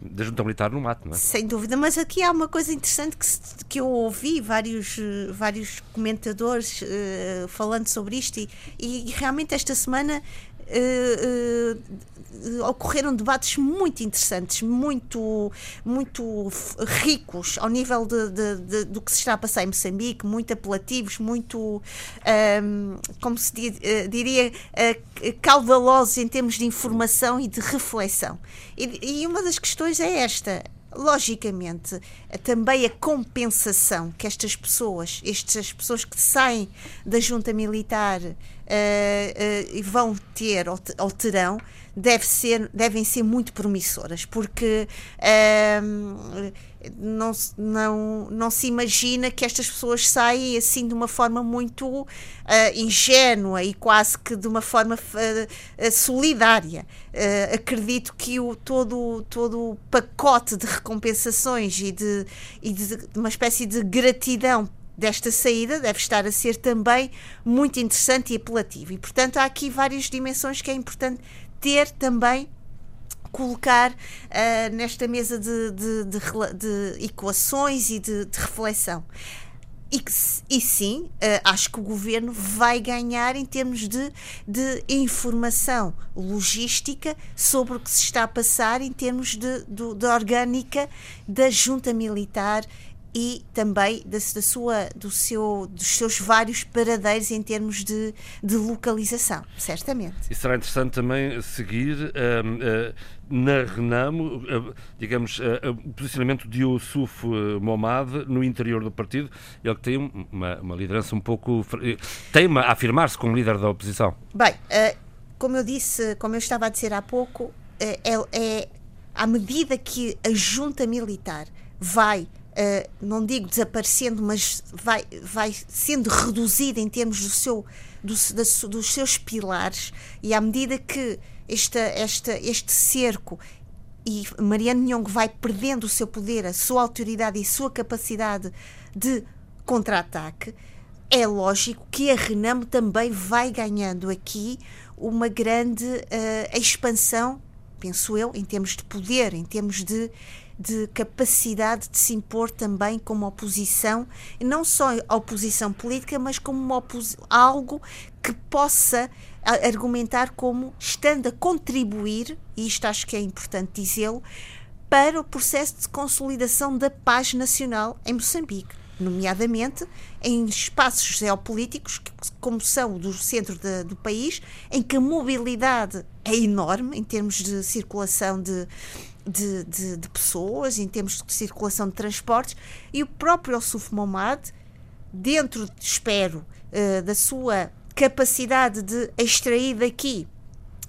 da junta militar no mato, não é? Sem dúvida, mas aqui há uma coisa interessante que, que eu ouvi vários, vários comentadores uh, falando sobre isto e, e, realmente esta semana uh, uh, ocorreram debates muito interessantes, muito, muito ricos ao nível de, de, de, do que se está a passar em Moçambique, muito apelativos, muito, um, ehm, como se diria, caudalosos em termos de informação e de reflexão. E, e uma das questões é esta logicamente, também a compensação que estas pessoas, estas pessoas que saem da junta militar uh, uh, vão ter ou, ou terão, deve ser, devem ser muito promissoras, porque uh, não, não, não se imagina que estas pessoas saem assim de uma forma muito uh, ingênua e quase que de uma forma uh, solidária. Uh, acredito que o, todo, todo o pacote de recompensações e de, e de uma espécie de gratidão desta saída deve estar a ser também muito interessante e apelativo. E, portanto, há aqui várias dimensões que é importante ter também colocar uh, nesta mesa de, de, de, de, equações e de, reflexão. E, e sim, uh, acho que o governo vai ganhar em termos de, informação logística sobre o que se está a passar em termos de, de orgânica da junta militar e também da, da, sua, do seu, dos seus vários paradeiros em termos de, de localização, certamente. E será interessante também seguir uh, na Renamo, uh, digamos, o posicionamento de Yusuf Momad no interior do partido, ele que tem uma, uma liderança um pouco. teima a afirmar-se como líder da oposição. Bem, como eu disse, como eu estava a dizer há pouco, é, é à medida que a junta militar vai não digo desaparecendo, mas vai, vai sendo reduzida em termos do seu, do, da, dos seus pilares, e à medida que esta, esta, este cerco. E Mariano Nhongo vai perdendo o seu poder, a sua autoridade e a sua capacidade de contra-ataque, é lógico que a Renamo também vai ganhando aqui uma grande uh, expansão, penso eu, em termos de poder, em termos de de capacidade de se impor também como oposição, não só oposição política, mas como algo que possa argumentar como estando a contribuir, e isto acho que é importante dizê-lo, para o processo de consolidação da paz nacional em Moçambique nomeadamente em espaços geopolíticos, como são do centro de, do país, em que a mobilidade é enorme em termos de circulação de, de, de, de, pessoas, em termos de circulação de transportes, e o próprio Ossuf Momad, dentro, espero, uh, da sua capacidade de extrair daqui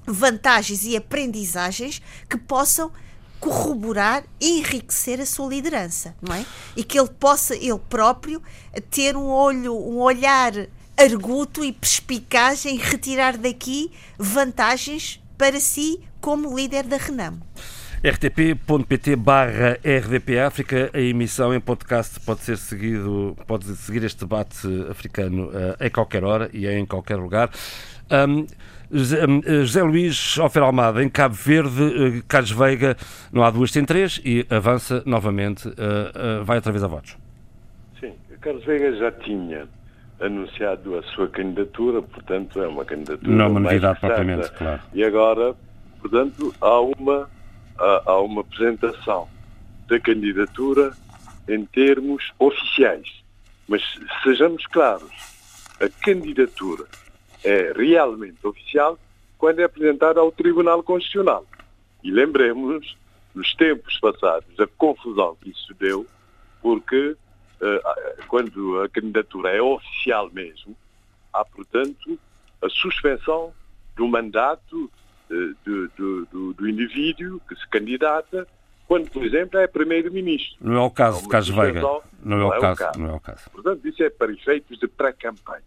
vantagens e aprendizagens que possam corroborar e enriquecer a sua liderança, não é? E que ele possa, ele próprio, ter um olho, um olhar arguto e perspicaz em retirar daqui vantagens para si como líder da Renamo. rtp.pt barra RDP África, a emissão em podcast pode ser seguido, pode seguir este debate africano uh, em qualquer hora e em qualquer lugar. Um, José Luís Ofer Almada, em Cabo Verde, uh, Carlos Veiga, não há duas sem três e avança novamente, uh, uh, vai outra vez a votos. Sim, Carlos Veiga já tinha anunciado a sua candidatura, portanto é uma candidatura. Não é uma novidade propriamente, claro. E agora, portanto, há uma, há, há uma apresentação da candidatura em termos oficiais. Mas sejamos claros, a candidatura é realmente oficial quando é apresentada ao Tribunal Constitucional. E lembremos, nos tempos passados, a confusão que isso deu, porque uh, quando a candidatura é oficial mesmo, há, portanto, a suspensão do mandato do, do, do, do, indivíduo que se candidata, quando, por exemplo, é primeiro-ministro. Não é o caso de Carlos Veiga. Não, não, é, o, é caso, caso. não é o caso. Portanto, isso é para efeitos de pré-campanha.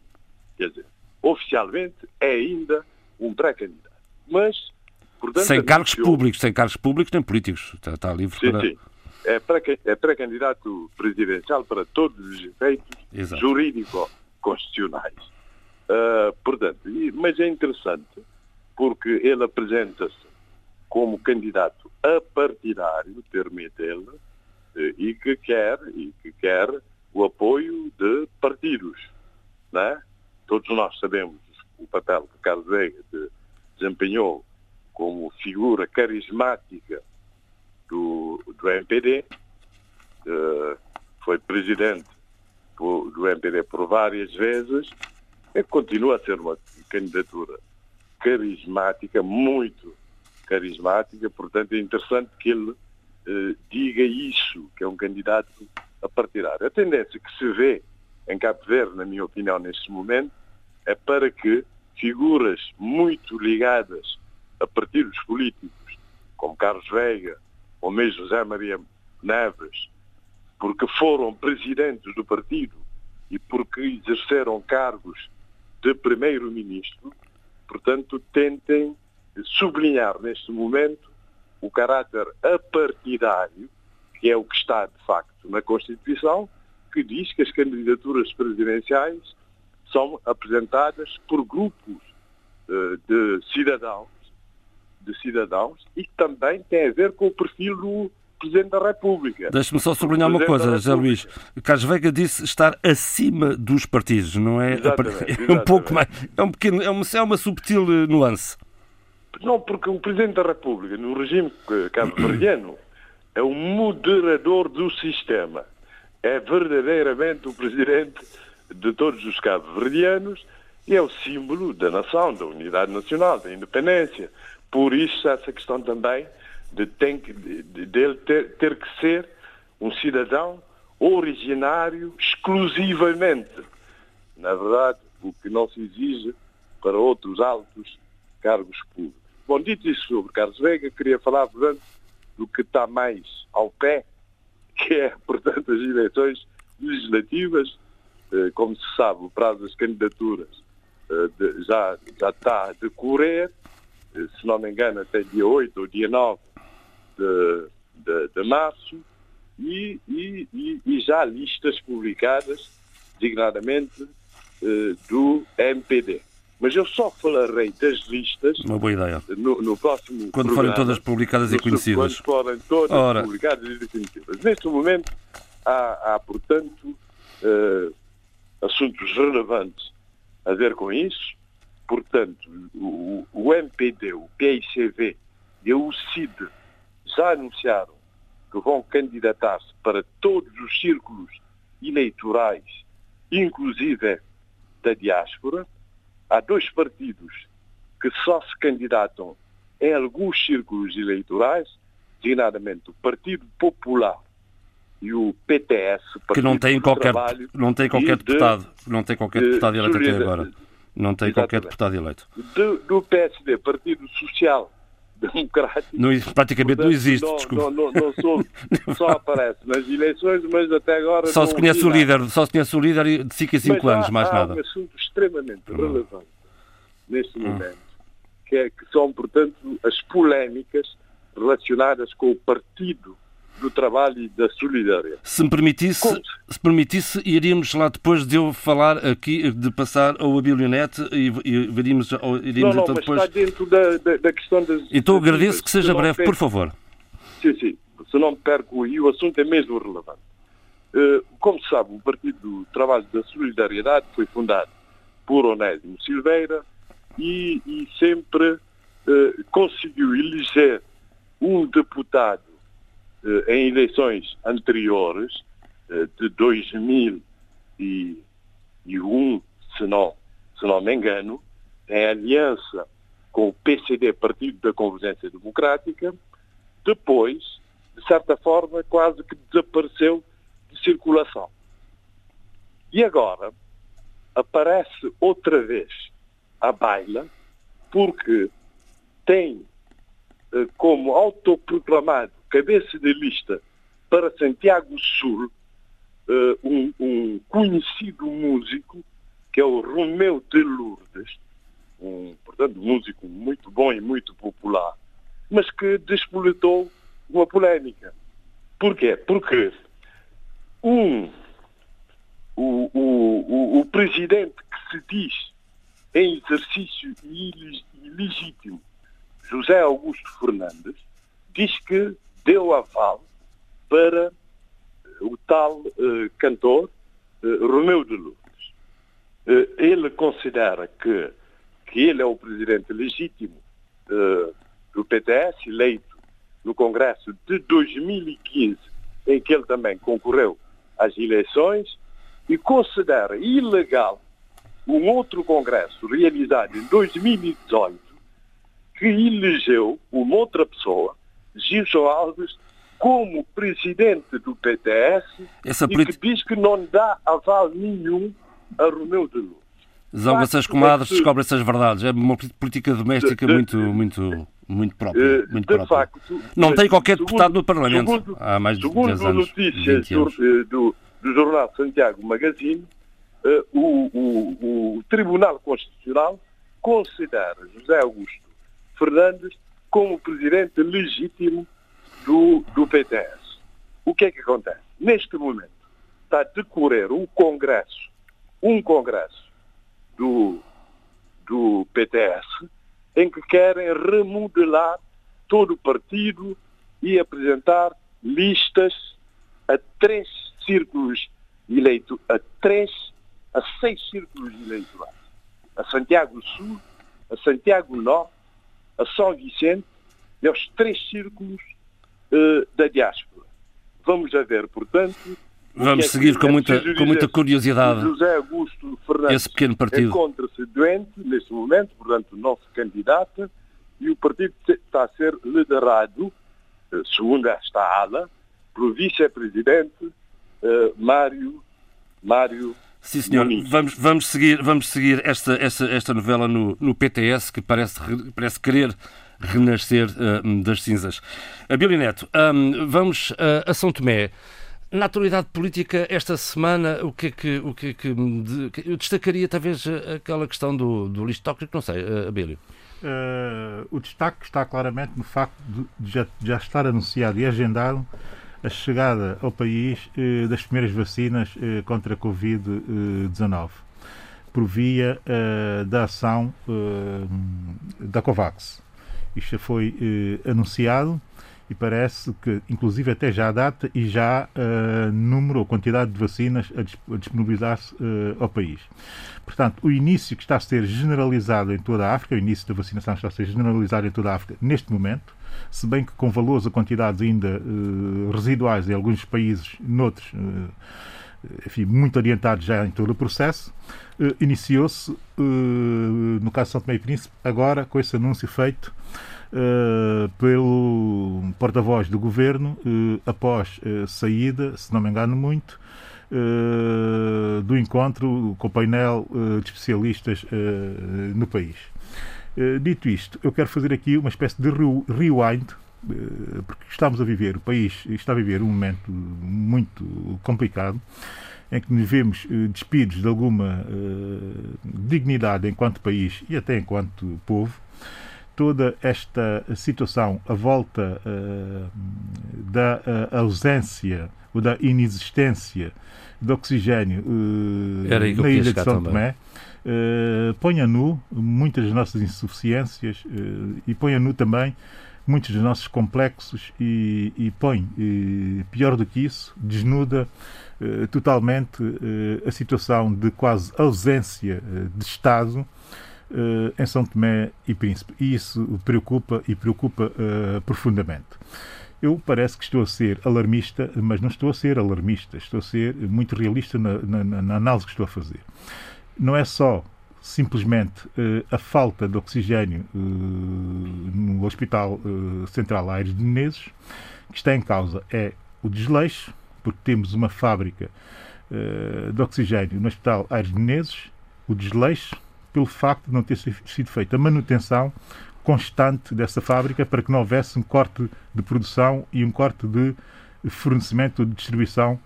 Quer dizer, oficialmente é ainda um pré-candidato. Mas, portanto, sem cargos públicos, sem cargos públicos nem políticos. Está, está livre sim, para... Sim. É, é pré-candidato presidencial para todos os efeitos jurídico-constitucionais. Uh, portanto, mas é interessante porque ele apresenta-se como candidato a partidário, termite ele, eh, e que quer e que quer o apoio de partidos, né? Todos nós sabemos o papel que Carlos Veiga desempenhou como figura carismática do, do MPD, uh, foi presidente do MPD por várias vezes, e continua a ser uma candidatura carismática, muito carismática, portanto é interessante que ele uh, diga isso, que é um candidato a partidário. A tendência que se vê em Cabo Verde, na minha opinião, neste momento, é para que figuras muito ligadas a partidos políticos, como Carlos Veiga ou mesmo José Maria Neves, porque foram presidentes do partido e porque exerceram cargos de primeiro-ministro, portanto, tentem sublinhar neste momento o caráter apartidário, que é o que está de facto na Constituição, que diz que as candidaturas presidenciais são apresentadas por grupos uh, de cidadãos, de cidadãos e que também tem a ver com o perfil do Presidente da República. Deixe-me só sublinhar uma coisa, José Luís. Carlos Veiga disse estar acima dos partidos, não é? Exatamente, é um pouco mais. É um pequeno, é uma, é uma subtil eh, nuance. Não, porque o Presidente da República, no regime cabo-verdiano, é o moderador do sistema. É verdadeiramente o Presidente de todos os cabo-verdianos e é o símbolo da nação, da unidade nacional, da independência. Por isso, essa questão também de, tem que, de, de ele ter, ter que ser um cidadão originário exclusivamente. Na verdade, o que não se exige para outros altos cargos públicos. Bom, dito isso sobre Carlos Veiga, queria falar, portanto, do que está mais ao pé, que é, portanto, as eleições legislativas eh, como se sabe, o prazo das candidaturas eh, já, já está a decorrer, eh, se não me engano, até dia 8 ou dia 9 de, de, de março, e, e, e, já há listas publicadas, designadamente do MPD. Mas eu só falarei das listas. Uma boa ideia. No, no próximo. Quando programa, forem todas publicadas e conhecidas. Quando forem todas Ora. publicadas e conhecidas. Neste momento, há, há portanto, uh, assuntos relevantes a ver com isso. Portanto, o, o MPD, o PICV e o CID já anunciaram que vão candidatar-se para todos os círculos eleitorais, inclusive da diáspora. Há dois partidos que só se candidatam em alguns círculos eleitorais, designadamente o Partido Popular e o PTS, que não tem qualquer não tem qualquer deputado, de, não tem qualquer deputado eleito até agora. Não tem qualquer deputado eleito. Do PSD, Partido Social Democrático. Não, praticamente portanto, não existe, não, desculpa. Não, não, não sou, só aparece nas eleições, mas até agora. Só se conhece o líder, só se conhece o líder de 5 a 5 anos, mais há nada. um assunto extremamente hum. relevante neste hum. momento, que, é, que são, portanto, as polémicas relacionadas com o Partido do Trabalho e da Solidariedade. Se me permitisse, Como? se permitisse, iríamos lá depois de eu falar aqui, de passar ao Abílio Neto e, e veríamos, ou Não, iríamos não, então mas depois. está dentro da, da, da questão das... Então das agradeço vidas. que seja Se não breve, perco- por favor. Sim, sim. Se não me perco, e o assunto é mesmo relevante. Eh, Como se sabe, o Partido do Trabalho da Solidariedade foi fundado por Onésimo Silveira e, e sempre eh, conseguiu eleger um deputado em eleições anteriores, eh, de 2001, se não, se não me engano, em aliança com o PCD, Partido da Convergência Democrática, depois, de certa forma, quase que desapareceu de circulação. E agora aparece outra vez à baila, porque tem eh, como autoproclamado cabeça de lista para Santiago Sul eh, um, um conhecido músico que é o Romeu de Lourdes, um, portanto, músico muito bom e muito popular, mas que despoletou uma polémica. Porquê? Porque um, o, o, o, o presidente que se diz em exercício ilegítimo, José Augusto Fernandes, diz que deu aval para o tal eh, cantor eh, Romeu de Lourdes. Eh, ele considera que, que ele é o presidente legítimo eh, do PTS, eleito no Congresso de 2015, em que ele também concorreu às eleições, e considera ilegal um outro Congresso realizado em 2018, que elegeu uma outra pessoa, Gilson Alves, como presidente do PTS Essa e que diz que não dá aval nenhum a Romeu de Lourdes. Zanga-se as comadres, é descobrem-se as verdades. É uma política doméstica De- de- muito, muito, muito própria. Eh, Muito própria. facto, Não tem qualquer segundo- deputado no Parlamento segundo- há mais de segundo 10 anos. notícias 20 do, eh, do, do jornal Santiago Magazine, eh, o, o- o Tribunal Constitucional considera José Augusto Fernandes como presidente legítimo do, do PTS. O que é que acontece? Neste momento está a decorrer um congresso, um congresso do, do PTS, em que querem remodelar todo o partido e apresentar listas a três círculos eleitos, a três, a seis círculos eleitorais. A Santiago Sul, a Santiago Norte, a São Vicente e aos três círculos eh, da diáspora. Vamos a ver, portanto, o Vamos é seguir com é muita, com muita curiosidade José Augusto Fernandes esse pequeno partido. encontra-se doente neste momento, portanto não se candidata e o partido está a ser liderado, eh, segundo esta ala, pelo vice-presidente eh, Mário, Mário Sim, senhor. Vamos, vamos seguir, vamos seguir esta, esta, esta novela no, no PTS, que parece, re- parece querer renascer ah, das cinzas. Abílio Neto, ahm, vamos ah, a São Tomé. Na atualidade política, esta semana, o que é que, o que, é que de- eu destacaria talvez ah, aquela questão do, do lixo tóxico, não sei, ah, Abílio. Eh, o destaque está claramente no facto de de já, de já estar anunciado e agendado a chegada ao país eh, das primeiras vacinas eh, contra a Covid-19, por via eh, da ação eh, da COVAX. Isto foi eh, anunciado e parece que, inclusive, até já a data e já eh, número ou quantidade de vacinas a, dis- a disponibilizar-se eh, ao país. Portanto, o início que está a ser generalizado em toda a África, o início da vacinação está a ser generalizado em toda a África neste momento, se bem que com valores a quantidades ainda eh, residuais em alguns países, noutros, eh, enfim, muito adiantados já em todo o processo, eh, iniciou-se, no caso de São Tomé e Príncipe, agora com esse anúncio feito pelo porta-voz do governo, após saída, se não me engano muito, do encontro com o painel de especialistas no país. Eh, dito isto, eu quero fazer aqui uma espécie de re- rewind, eh, porque estamos a viver, o país está a viver um momento muito complicado, em que nos vemos eh, despidos de alguma dignidade enquanto país e até enquanto povo. toda esta situação à volta da ausência ou da inexistência de oxigênio na ilha de São Tomé põe a nu muitas das nossas insuficiências e põe a nu também muitos dos nossos complexos e, e põe, e, pior do que isso, desnuda totalmente a situação de quase ausência de Estado uh, em São Tomé e Príncipe. E isso preocupa e preocupa uh, profundamente. Eu parece que estou a ser alarmista, mas não estou a ser alarmista, estou a ser muito realista na, na, na análise que estou a fazer. Não é só simplesmente uh, a falta de oxigênio uh, no Hospital uh, Central Aires de Menezes, que está em causa é o desleixo, porque temos uma fábrica de oxigênio no Hospital Aires de Menezes, o desleixo pelo facto de não ter sido feita a manutenção constante dessa fábrica para que não houvesse um corte de produção e um corte de fornecimento de distribuição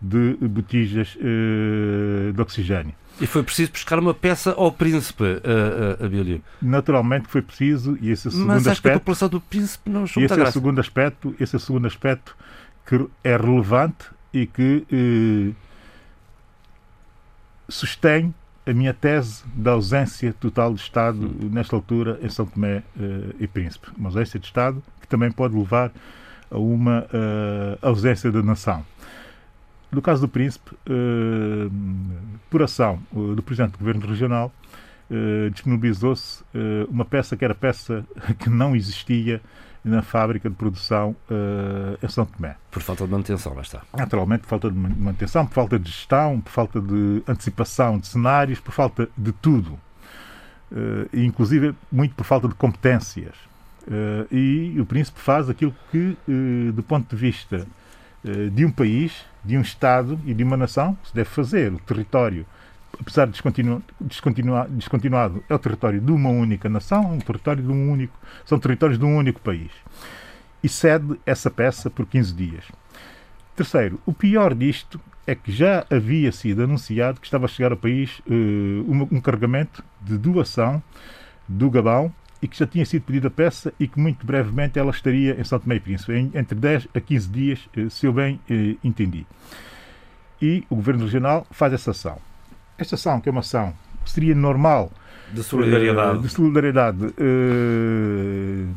de botijas uh, de oxigênio. E foi preciso buscar uma peça ao príncipe, uh, uh, Abílio? Naturalmente foi preciso, e esse é o segundo Mas aspecto. Mas a população do príncipe não achou esse é o segundo aspecto, esse é o segundo aspecto que é relevante e que uh, sustém a minha tese da ausência total de Estado nesta altura em São Tomé uh, e Príncipe. Uma ausência de Estado que também pode levar a uma uh, ausência da nação. No caso do Príncipe, uh, por ação do Presidente do Governo Regional, disponibilizou-se uma peça que era peça que não existia na fábrica de produção uh, em São Tomé. Por falta de manutenção, lá está. Naturalmente, por falta de manutenção, por falta de gestão, por falta de antecipação de cenários, por falta de tudo. Uh, inclusive, muito por falta de competências. Uh, e o Príncipe faz aquilo que, do ponto de vista de um país, de um Estado e de uma nação, se deve fazer. O território apesar de descontinu, descontinuado, é o território de uma única nação, um território de um único, são territórios de um único país. E cede essa peça por 15 dias. Terceiro, o pior disto é que já havia sido anunciado que estava a chegar ao país uh, um, um, carregamento de doação do Gabão e que já tinha sido pedida a peça e que muito brevemente ela estaria em São Tomé e Príncipe, em, entre 10 a 15 dias, uh, se eu bem uh, entendi. E o Governo Regional faz essa ação esta ação, que é uma ação que seria normal de solidariedade, uh, de, solidariedade uh,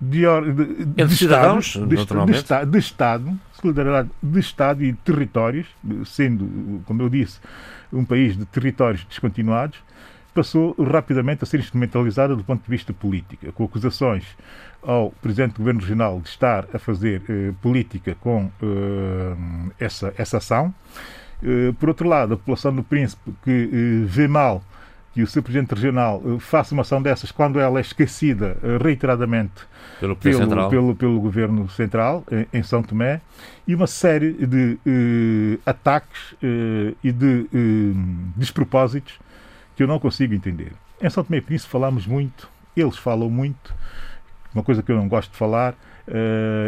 de, de, de, de cidadãos, Estado, naturalmente. De, de, Estado, solidariedade de Estado e de territórios, sendo, como eu disse, um país de territórios descontinuados, passou rapidamente a ser instrumentalizada do ponto de vista político, com acusações ao Presidente do Governo Regional de estar a fazer uh, política com essa, essa ação. Eh, por outro lado, a população do Príncipe que eh, vê mal que o seu Presidente Regional eh, faça uma ação dessas quando ela é esquecida reiteradamente pelo, pelo, pelo, pelo, Governo Central, em, São Tomé, e uma série de ataques e de despropósitos que eu não consigo entender. Em São Tomé e Príncipe falamos muito, eles falam muito, uma coisa que eu não gosto de falar,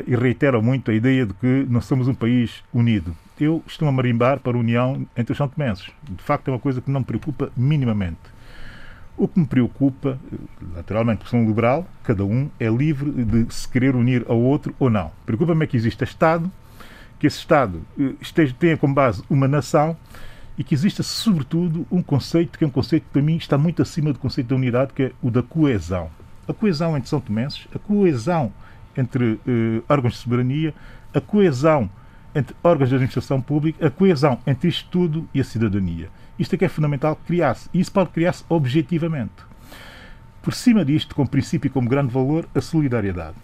e reiteram muito a ideia de que nós somos um país unido eu estou a marimbar para a união entre os santomenses. De facto, é uma coisa que não me preocupa minimamente. O que me preocupa, naturalmente, porque sou um liberal, cada um é livre de se querer unir ao outro ou não. Preocupa-me é que exista Estado, que esse Estado eh, esteja, tenha como base uma nação e que exista, sobretudo, um conceito que é um conceito que, para mim, está muito acima do conceito da unidade, que é o da coesão. A coesão entre São Tomenses, a coesão entre eh, órgãos de soberania, a coesão entre órgãos de administração pública, a coesão entre isto tudo e a cidadania. Isto é que é fundamental criar-se. E isso pode criar-se objetivamente. Por cima disto, como princípio e como grande valor, a solidariedade.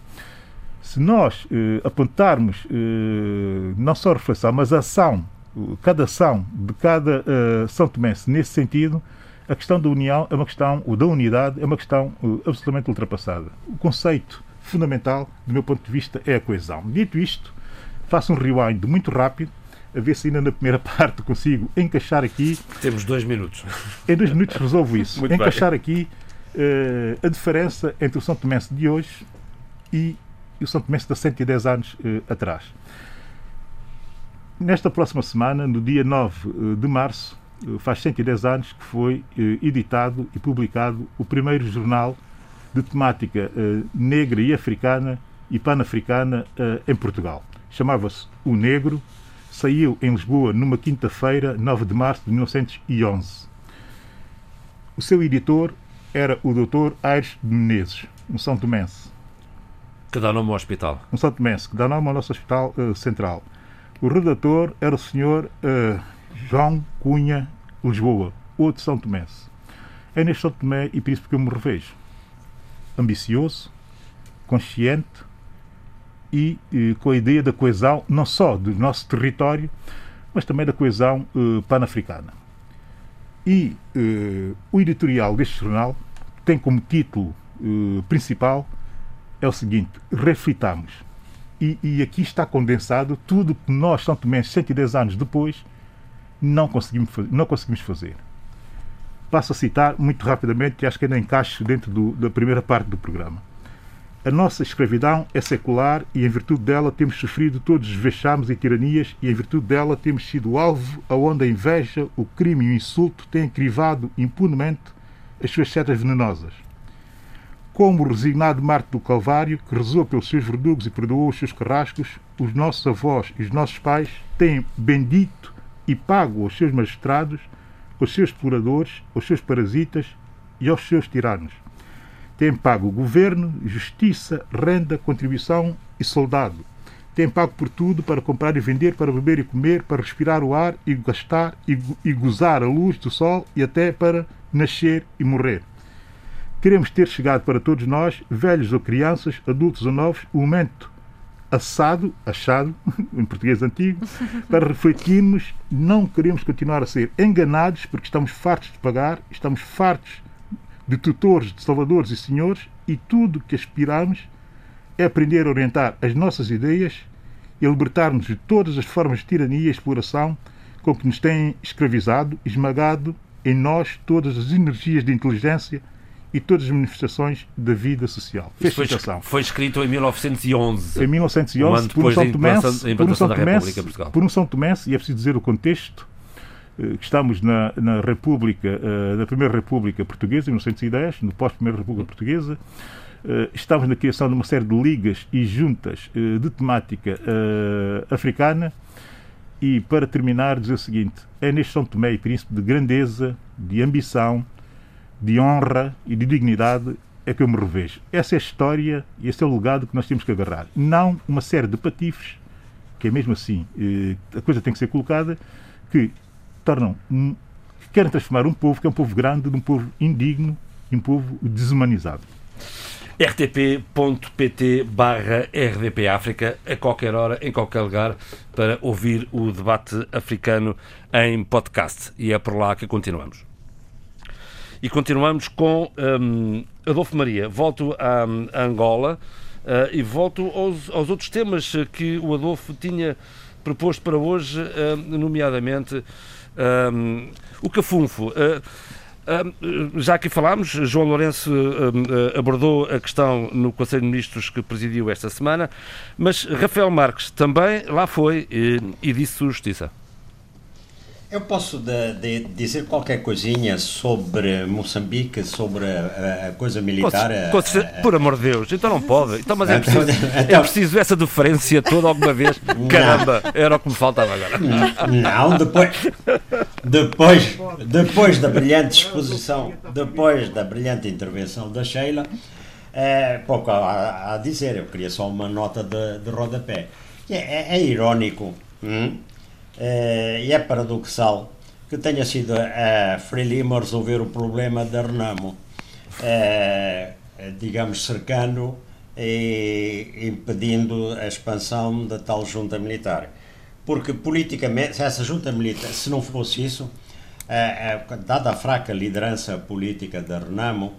Se nós eh, apontarmos eh, não só a reflexão, mas a ação, cada ação de cada eh, São Tomense nesse sentido, a questão da união é uma questão, ou da unidade, é uma questão eh, absolutamente ultrapassada. O conceito fundamental, do meu ponto de vista, é a coesão. Dito isto, faço um rewind muito rápido, a ver se ainda na primeira parte consigo encaixar aqui. Temos dois minutos. Em dois minutos resolvo isso. Muito encaixar bem. aqui uh, a diferença entre o São Tomense de hoje e o São Tomense de 110 anos uh, atrás. Nesta próxima semana, no dia 9 uh, de março, faz 110 anos que foi editado e publicado o primeiro jornal de temática negra e africana e pan-africana em Portugal. Chamava-se O Negro, saiu em Lisboa numa quinta-feira, 9 de março de 1911. O seu editor era o Dr. Aires de Menezes, um São Tomense. Que dá nome ao hospital. Um São Tomense, que dá nome ao nosso hospital uh, central. O redator era o Sr. Uh, João Cunha Lisboa, outro São Tomense. É neste São Tomé e Príncipe que eu me revejo. Ambicioso, consciente e eh, com a ideia da coesão não só do nosso território, mas também da coesão eh, pan-africana. E o editorial deste jornal tem como título principal é o seguinte: reflitamos. E, e, aqui está condensado tudo que nós, São Tomé, 110 anos depois, não conseguimos, não conseguimos fazer. Passo a citar muito rapidamente, e acho que ainda encaixo dentro do, da primeira parte do programa. A nossa escravidão é secular e, em virtude dela, temos sofrido todos os vexames e tiranias, e, em virtude dela, temos sido alvo aonde a inveja, o crime e o insulto têm crivado impunemente as suas setas venenosas. Como o resignado Marte do Calvário, que rezou pelos seus verdugos e perdoou os seus carrascos, os nossos avós e os nossos pais têm bendito e pago aos seus magistrados aos seus exploradores, aos seus parasitas e aos seus tiranos. Tem pago governo, justiça, renda, contribuição e soldado. Tem pago por tudo para comprar e vender, para beber e comer, para respirar o ar e gastar e, e gozar a luz do sol e até para nascer e morrer. Queremos ter chegado para todos nós, velhos ou crianças, adultos ou novos, o momento assado, achado, em português antigo, para refletirmos, não queremos continuar a ser enganados porque estamos fartos de pagar, estamos fartos de tutores, de salvadores e senhores e tudo que aspiramos é aprender a orientar as nossas ideias e libertar-nos de todas as formas de tirania e exploração com que nos têm escravizado, esmagado em nós todas as energias de inteligência e todas as manifestações da vida social. Foi, foi escrito em 1911. Em 1911, um por um São Tomense, por um São Tomense, por um São Tomense, e é preciso dizer o contexto, eh, que estamos na, na República, eh, na Primeira República Portuguesa, em 1910, no pós-Primeira República Portuguesa, eh, estamos na criação de uma série de ligas e juntas de temática africana, e para terminar dizer o seguinte, é neste São Tomé e Príncipe de grandeza, de ambição, de honra e de dignidade é que eu me revejo. Essa é a história e esse é o legado que nós temos que agarrar. Não uma série de patifes, que é mesmo assim, eh, a coisa tem que ser colocada, que tornam, que querem transformar um povo que é um povo grande de um povo indigno e um povo desumanizado rtp.pt barra RDP África, a qualquer hora, em qualquer lugar, para ouvir o debate africano em podcast. E é por lá que continuamos. E continuamos com um, Adolfo Maria. Volto a Angola uh, e volto aos, aos, outros temas que o Adolfo tinha proposto para hoje, uh, nomeadamente um, o cafunfo. Uh, já aqui falámos, João Lourenço abordou a questão no Conselho de Ministros que presidiu esta semana, mas Rafael Marques também lá foi e, e disse justiça. Eu posso de, de dizer qualquer coisinha sobre Moçambique, sobre a, a coisa militar? A, por amor de Deus, então não pode. Então, mas é preciso, é preciso essa deferência toda alguma vez. Caramba, era o que me faltava agora. Não, depois, depois, depois da brilhante exposição, depois da brilhante intervenção da Sheila, é pouco a, a dizer, eu queria só uma nota de, de rodapé. É, é, é irónico. Hum? Eh, e é paradoxal que tenha sido a Frelimo a resolver o problema da Renamo, eh, digamos, cercando e impedindo a expansão da tal junta militar. Porque politicamente, se essa junta militar, se não fosse isso, dada a fraca liderança política da Renamo,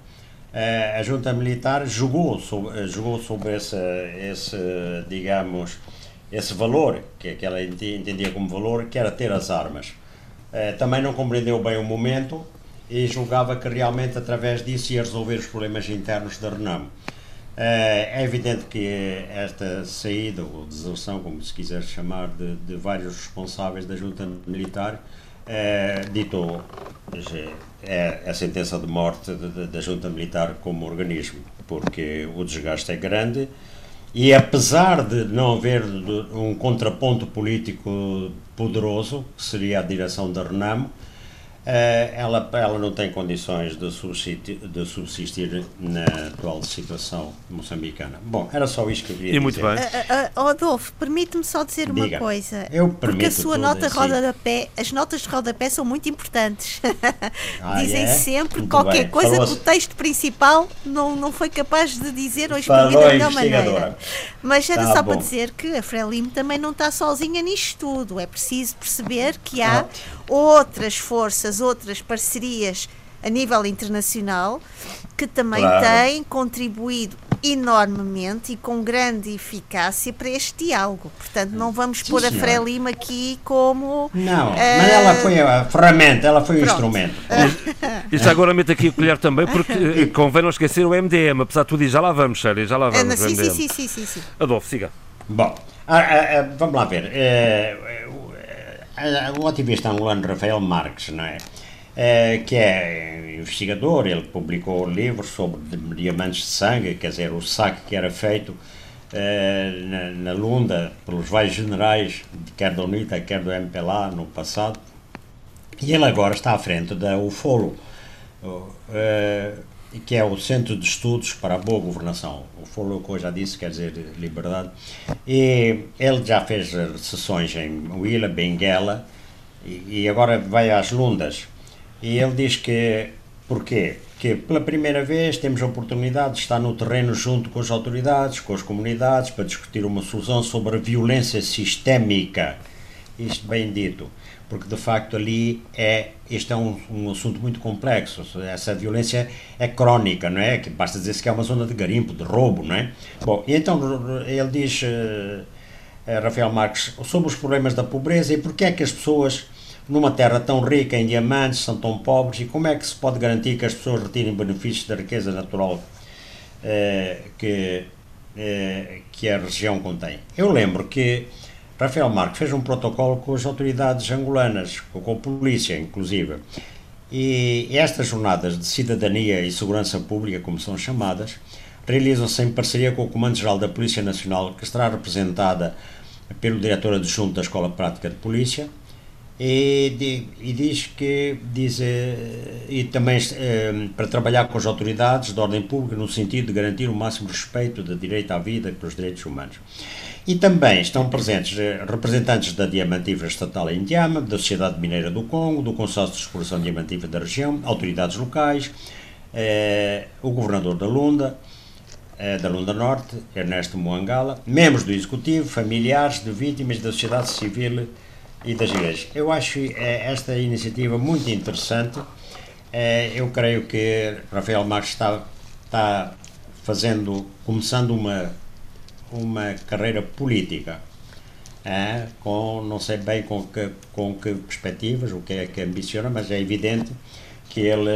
a junta militar jogou sobre, jogou sobre esse, esse digamos, esse valor, que, que ela entendia como valor, que era ter as armas. Uh, também não compreendeu bem o momento e julgava que realmente através disso ia resolver os problemas internos da Renamo. Uh, é evidente que esta saída, ou deserção, como se quiser chamar, de, de vários responsáveis da junta militar, é, dito é, a sentença de morte da junta militar como organismo, porque o desgaste é grande e apesar de não haver um contraponto político poderoso, que seria a direção da Renamo, ela, ela não tem condições de subsistir, de subsistir na atual situação moçambicana. Bom, era só isto que eu queria e muito dizer. bem. Uh, uh, Adolfo, permite-me só dizer Diga. uma coisa. Eu porque a sua nota sim. rodapé, as notas de rodapé são muito importantes. Ah, Dizem é? sempre Muito qualquer bem. coisa que o texto principal não, não foi capaz de dizer ou exprimir da a melhor maneira. Mas era Tá só bom. para dizer que a Frelimo também não está sozinha nisto tudo. É preciso perceber que há outras forças, outras parcerias a nível internacional que também Claro. têm contribuído enormemente e com grande eficácia para este diálogo. Portanto, não vamos Sim, pôr a. Frelimo aqui como. Não, eh, mas ela foi a ferramenta, ela foi o pronto. instrumento. E já agora meto aqui a colher também, porque eh, convém não esquecer o MDM, apesar de tudo, e já lá vamos, Sérgio, já lá vamos. o sim, sim, MDM. sim, sim, sim, sim. Adolfo, siga. Bom, ah, ah, ah, vamos lá ver. O- ativista angolano Rafael Marques, não é? Eh, que é investigador, ele publicou livros sobre di- diamantes de sangue, quer dizer, o saque que era feito eh, na, na Lunda pelos vários generais, quer da UNITA, quer do MPLA, no passado. E ele agora está à frente da UFOLO, eh, que é o Centro de Estudos para a Boa Governação. O FOLO, como eu já disse, quer dizer liberdade. E ele já fez sessões em Huila, Benguela, e, e agora vai às Lundas. E ele diz que, porquê? Que pela primeira vez temos a oportunidade de estar no terreno junto com as autoridades, com as comunidades, para discutir uma solução sobre a violência sistémica. Isto bem dito, porque de facto ali é, este é um, um assunto muito complexo. Essa violência é crónica, não é? Que basta dizer que é uma zona de garimpo, de roubo, não é? Bom, então ele diz, eh, Rafael Marques, sobre os problemas da pobreza e porque é que as pessoas numa terra tão rica em diamantes são tão pobres e como é que se pode garantir que as pessoas retirem benefícios da riqueza natural eh, que, eh, que a região contém. Eu lembro que Rafael Marques fez um protocolo com as autoridades angolanas, com a polícia, inclusive. E estas jornadas de cidadania e segurança pública, como são chamadas, realizam-se em parceria com o Comando-Geral da Polícia Nacional, que estará representada pelo diretor adjunto da Escola Prática de Polícia, e, e diz que diz, eh, e também eh, para trabalhar com as autoridades de ordem pública no sentido de garantir o máximo respeito do direito à vida e pelos direitos humanos. E também estão presentes eh, representantes da Diamantífera Estatal em Diama, da Sociedade Mineira do Congo, do Consórcio de Exploração Diamantífera da região, autoridades locais, eh, o governador da Lunda, eh, da Lunda Norte, Ernesto Moangala, membros do Executivo, familiares de vítimas da sociedade civil e das igrejas. Eu acho eh, esta iniciativa muito interessante. Eh, eu creio que Rafael Marques está, está fazendo, começando uma, uma carreira política. eh, com não sei bem com que, com que perspectivas, o que é que ambiciona, mas é evidente que ele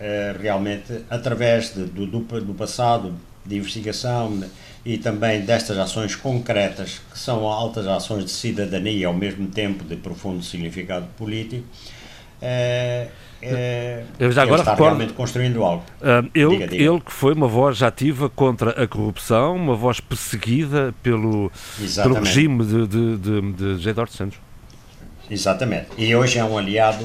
eh, realmente, através de- do, do, do passado de investigação e também destas ações concretas, que são altas ações de cidadania e ao mesmo tempo de profundo significado político, eh, eh, Eu já ele agora está recordo- realmente construindo algo. Ele, Diga, diga. ele que foi uma voz ativa contra a corrupção, uma voz perseguida pelo, pelo regime de, de, de, de José Eduardo Santos. Exatamente. E hoje é um aliado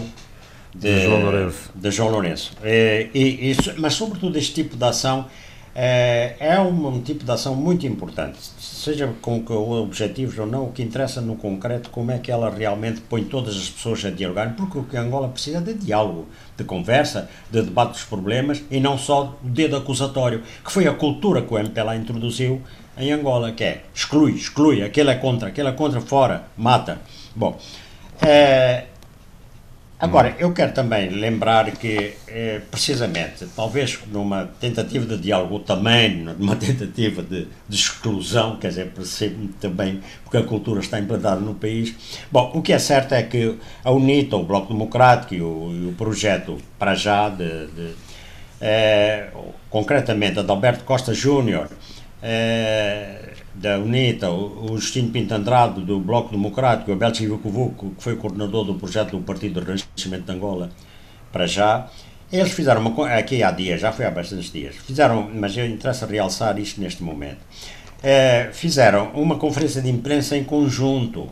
de, De João Lourenço. de João Lourenço. Eh, e, e so- mas, sobretudo, este tipo de ação eh, é um, um tipo de ação muito importante. Seja com objetivos ou não, o que interessa no concreto como é que ela realmente põe todas as pessoas a dialogar, porque o que Angola precisa é de diálogo, de conversa, de debate dos problemas e não só o dedo acusatório, que foi a cultura que o MPLA introduziu em Angola, que é exclui, exclui, aquele é contra, aquele é contra, fora, mata. Bom, eh, Agora, eu quero também lembrar que, eh, precisamente, talvez numa tentativa de diálogo, também numa tentativa de, de exclusão, quer dizer, percebo também porque a cultura está implantada no país. Bom, o que é certo é que a UNITA, o Bloco Democrático e o, e o projeto para já, de, de, eh, concretamente Alberto Costa Júnior, eh, da UNITA, o, o Justino Pinto Andrade, do Bloco Democrático, o Abel Chivucovuco, que foi coordenador do projeto do Partido do Renascimento de Angola, para já, eles fizeram uma aqui há dias, já foi há bastantes dias, fizeram, mas eu interessa realçar isto neste momento. Eh, fizeram uma conferência de imprensa em conjunto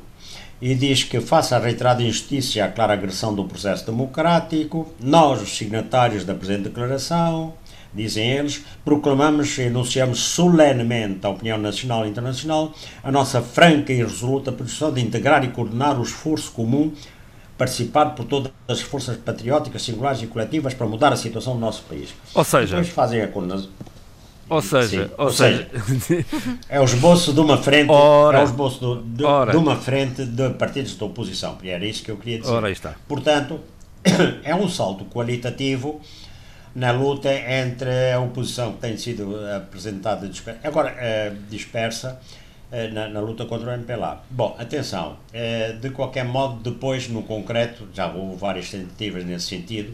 e diz que, face à reiterada injustiça e à clara agressão do processo democrático, nós, os signatários da presente declaração, dizem eles, proclamamos e anunciamos solenemente à opinião nacional e internacional a nossa franca e resoluta posição de integrar e coordenar o esforço comum participado por todas as forças patrióticas, singulares e coletivas para mudar a situação do nosso país. Ou seja, Depois fazem a condenação. ou seja, ou ou seja, É o esboço de uma frente, Ora. é o esboço do- de, de uma frente de partidos de oposição. E era isso que eu queria dizer. Portanto, é um salto qualitativo na luta entre a oposição que tem sido apresentada dispersa, agora eh, dispersa eh, na, na luta contra o MPLA. Bom, atenção, eh, de qualquer modo, depois no concreto, já houve várias tentativas nesse sentido,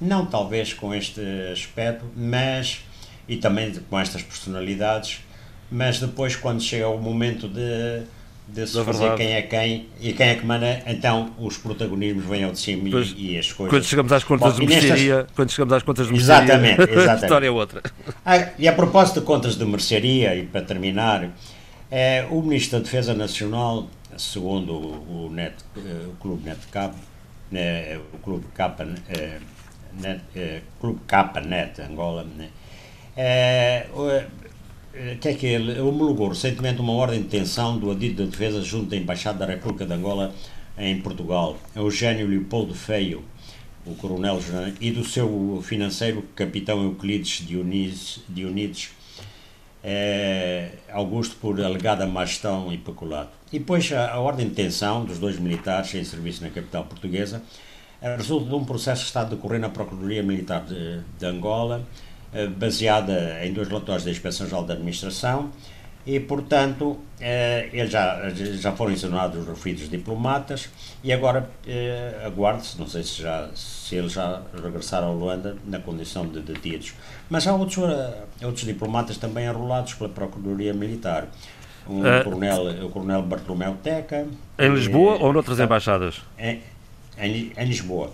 não talvez com este aspecto, mas e também com estas personalidades, mas depois quando chega o momento de, de se Da fazer verdade. quem é quem e quem é que manda, então os protagonismos vêm ao de cima Pois, e, as coisas. quando chegamos às contas Bom, de e nestas- mercearia, quando chegamos às contas de Exatamente, mercearia, a exatamente. história é outra. Ah, e a propósito de contas de mercearia, e para terminar, eh, o Ministro da Defesa Nacional, segundo o, o Net, eh, o Clube Netcap, eh, o Clube Capa, eh, Net, eh, Clube Capa Net Angola, né, eh, que é que ele homologou recentemente uma ordem de detenção do Adito da Defesa junto da Embaixada da República de Angola em Portugal, Eugênio Leopoldo Feio, o coronel e do seu financeiro capitão Euclides Dionísio, Dionídes eh, Augusto por alegada má gestão e peculato. E depois a, a ordem de detenção dos dois militares em serviço na capital portuguesa eh, resulta de um processo que está a decorrer na Procuradoria Militar de, de Angola, baseada em dois relatórios da Inspeção-Geral da Administração, e, portanto, eh, eles já, já foram exonerados os referidos diplomatas e agora eh, aguarde-se, não sei se, já, se eles já regressaram a Luanda na condição de detidos. Mas há outros, eh, outros diplomatas também arrolados pela Procuradoria Militar. Um Eh, coronel, o coronel Bartolomeu Teca. Em Lisboa eh, ou noutras tá- embaixadas? em, em, em Lisboa.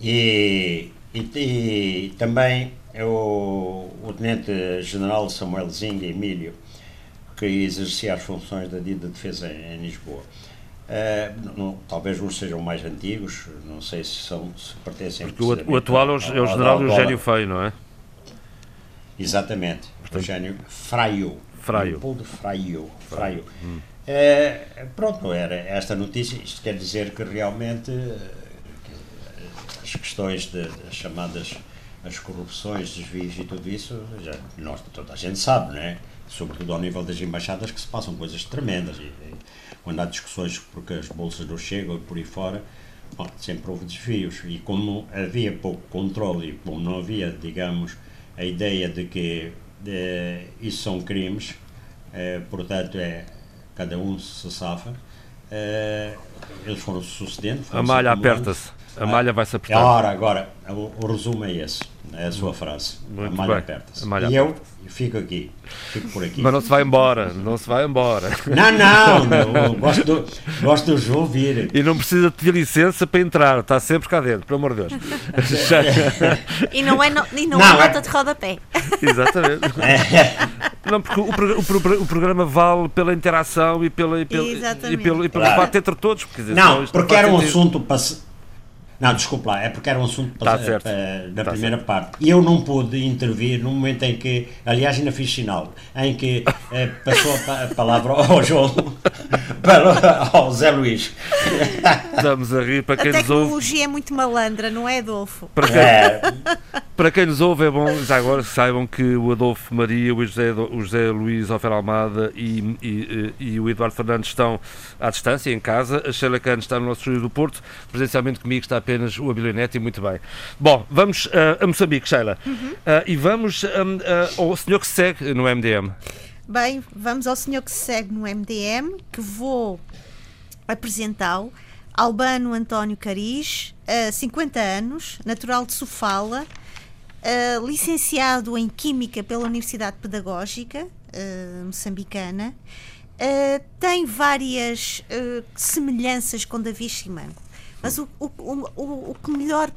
E, e, e também é o, o Tenente-General Samuel Zinga Emílio, que exercia as funções da DID de Defesa em, em Lisboa. Eh, não- talvez uns sejam mais antigos, não sei se, são, se pertencem Porque o, o atual é o, é o general Eugénio Feio, não é? Exatamente, Eugênio Fraio. Fraio. Leopoldo Fraio. Fraio. Eh, pronto, era esta notícia. Isto quer dizer que realmente questões de, das chamadas as corrupções, desvios e tudo isso, já, nós, toda a gente sabe, não é? Sobretudo ao nível das embaixadas, que se passam coisas tremendas. E, e quando há discussões porque as bolsas não chegam por aí fora, bom, sempre houve desvios. E como havia pouco controle e como não havia, digamos, a ideia de que eh, isso são crimes, eh, portanto, é, cada um se safa, eh, eles foram sucedendo. A foram-se malha aperta-se. A malha vai-se É apertar. hora agora, o, o resumo é esse, é a sua frase. Muito a malha aperta-se. E eu fico aqui, fico por aqui. Mas não se vai embora, não se vai embora. Não, não, gosto, do, gosto de os ouvir. E não precisa de pedir licença para entrar, está sempre cá dentro, pelo amor de Deus. Já- E não é, no- e não Não, é é- nota de rodapé. Exatamente. Não, porque o, o o programa vale pela interação e, pela, e pelo, e pelo, e pelo Claro. debate entre todos. Senão Não, isto porque era um assunto para. Não, desculpa lá, é porque era um assunto Tá para, certo. para- da Tá primeira parte. E eu não pude intervir no momento em que, aliás, ainda fiz sinal, em que eh, passou a, pa- a palavra ao João, para, ao Zé Luís. Estamos a rir para A quem nos ouve. tecnologia é muito malandra, não é, Adolfo? Para quem, É, para quem nos ouve é bom, já agora saibam que o Adolfo Maria, o José, o José Luís Ofer Almada e, e, e o Eduardo Fernandes estão à distância, em casa. A Sheila Cano está no nosso estúdio do Porto. Presencialmente comigo está apenas o Abilionete e muito bem. Bom, vamos ah, a Moçambique, Sheila. Ah, e vamos ah, ah, ao senhor que segue no MDM. Bem, vamos ao senhor que se segue no MDM, que vou apresentá-lo. Albano António Cariz, eh, 50 anos, natural de Sofala, eh, licenciado em Química pela Universidade Pedagógica, moçambicana, tem várias semelhanças com Davi Chimango. Mas o, o, o, o que melhor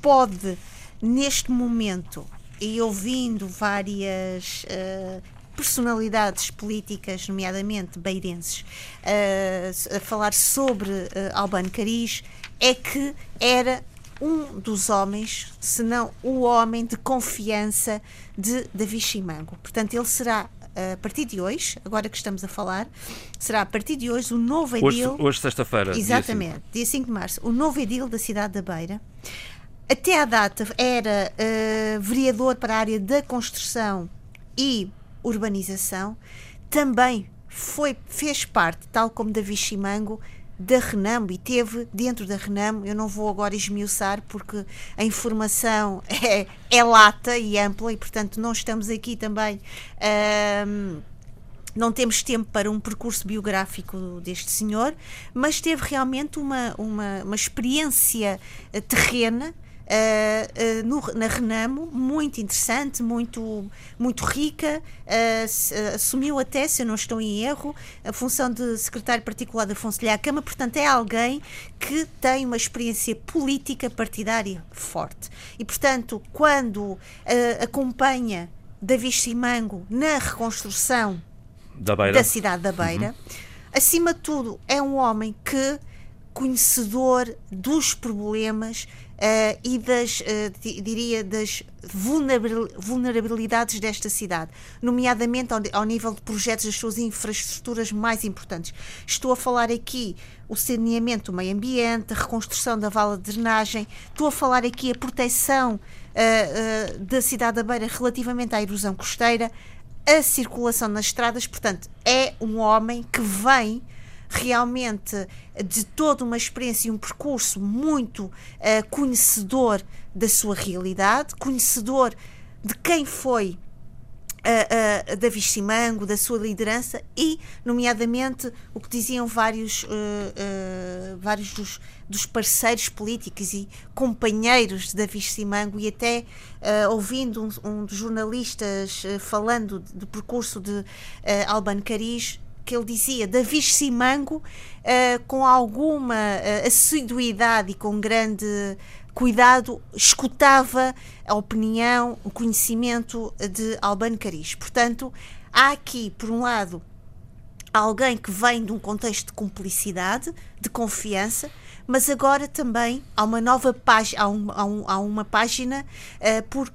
pode, neste momento, e ouvindo várias uh, personalidades políticas, nomeadamente beirenses, uh, a falar sobre uh, Albano Cariz, é que era um dos homens, se não o homem de confiança de Davi Chimango. Portanto, ele será a partir de hoje, agora que estamos a falar, será a partir de hoje o novo edil. Hoje, hoje sexta-feira. Exatamente, dia 5. dia 5 de março, o novo edil da cidade da Beira. Até à data era uh, vereador para a área da construção e urbanização. Também foi, fez parte, tal como Davi Chimango, da Renamo e teve dentro da Renamo, eu não vou agora esmiuçar porque a informação é, é lata e ampla e portanto não estamos aqui também não temos tempo para um percurso biográfico deste senhor, mas teve realmente uma, uma, uma experiência terrena Uh, uh, no, na Renamo, muito interessante, muito, muito rica, uh, assumiu até, se eu não estou em erro, a função de secretário particular da Fonselha à Câmara, portanto é alguém que tem uma experiência política partidária forte. E portanto, quando acompanha Davi Simango na reconstrução da, da cidade da Beira, uhum. acima de tudo é um homem que conhecedor dos problemas uh, e das, uh, diria, das vulnerabilidades desta cidade, nomeadamente ao, ao, nível de projetos das suas infraestruturas mais importantes. Estou a falar aqui o saneamento do meio ambiente, a reconstrução da vala de drenagem, estou a falar aqui a proteção uh, da cidade da Beira relativamente à erosão costeira, a circulação nas estradas, portanto, é um homem que vem realmente de toda uma experiência e um percurso muito uh, conhecedor da sua realidade, conhecedor de quem foi uh, uh, Davi Simango, da sua liderança e, nomeadamente, o que diziam vários, uh, vários dos, dos, parceiros políticos e companheiros de Davi Simango e até ouvindo um, um, dos jornalistas falando do percurso de Alban Cariz, que ele dizia, Davi Simango, uh, com alguma uh, assiduidade e com grande cuidado, escutava a opinião, o conhecimento de Albano Cariz. Portanto, há aqui, por um lado, alguém que vem de um contexto de cumplicidade, de confiança, mas agora também há uma nova página, há, um, há, um, há uma página uh, por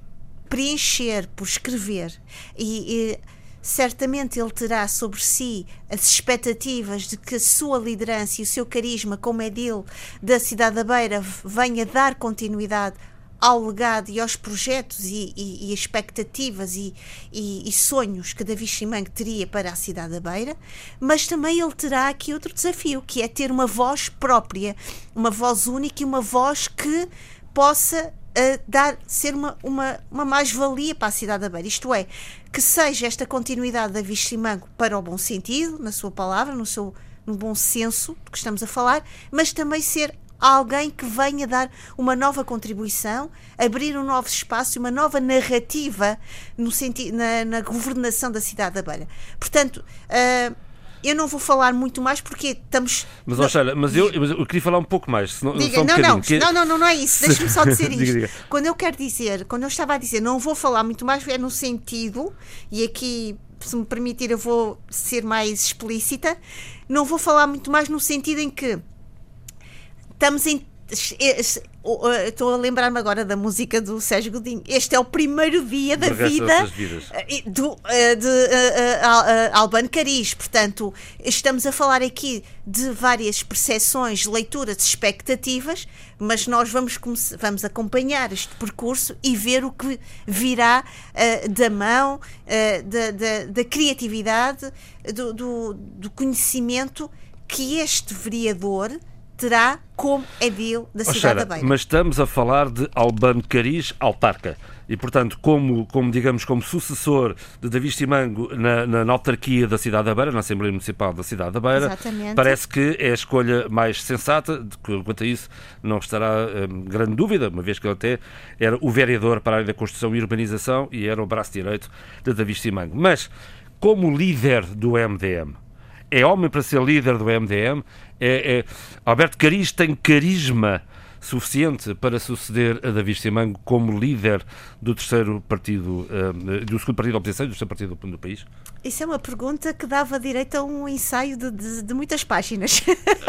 preencher, por escrever. E, e certamente ele terá sobre si as expectativas de que a sua liderança e o seu carisma como edil da cidade da Beira venha dar continuidade ao legado e aos projetos e, e, e expectativas e, e, sonhos que Davi Chimang teria para a cidade da Beira, mas também ele terá aqui outro desafio, que é ter uma voz própria, uma voz única e uma voz que possa uh, dar, ser uma, uma, uma mais-valia para a cidade da Beira. Isto é, que seja esta continuidade da Viximango para o bom sentido, na sua palavra, no seu no bom senso do que estamos a falar, mas também ser alguém que venha dar uma nova contribuição, abrir um novo espaço, uma nova narrativa no sentido, na, na governação da cidade da Beira. Portanto, uh, eu não vou falar muito mais porque estamos. Mas, não... Oxalá, mas, eu, mas eu queria falar um pouco mais. Senão, diga, um não, não, que... não, não, não, não é isso. Deixa-me só dizer isto. diga, diga. Quando eu quero dizer, quando eu estava a dizer não vou falar muito mais, é no sentido, e aqui, se me permitir, eu vou ser mais explícita, não vou falar muito mais no sentido em que estamos em Estou a lembrar-me agora da música do Sérgio Godinho. Este é o primeiro dia da vida eh, do, eh, de uh, Albano Cariz. Portanto, estamos a falar aqui de várias percepções, leituras, expectativas, mas nós vamos, vamos acompanhar este percurso e ver o que virá uh, da mão, uh, da, da, da, criatividade, do, do, do conhecimento que este vereador terá como edil da cidade da Beira. Mas estamos a falar de Albano Cariz, autarca. E, portanto, como, como digamos, como sucessor de David Simango na, na, na, autarquia da cidade da Beira, na Assembleia Municipal da cidade da Beira, Exatamente. parece que é a escolha mais sensata. Quanto a isso, não estará hum, grande dúvida, uma vez que ele até era o vereador para a área da construção e urbanização e era o braço direito de David Simango. Mas como líder do MDM. É homem para ser líder do MDM? É, é... Alberto Cariz tem carisma suficiente para suceder a David Simango como líder do terceiro partido, uh, do segundo partido da oposição e do terceiro partido do, país? Isso é uma pergunta que dava direito a um ensaio de, de, de muitas páginas.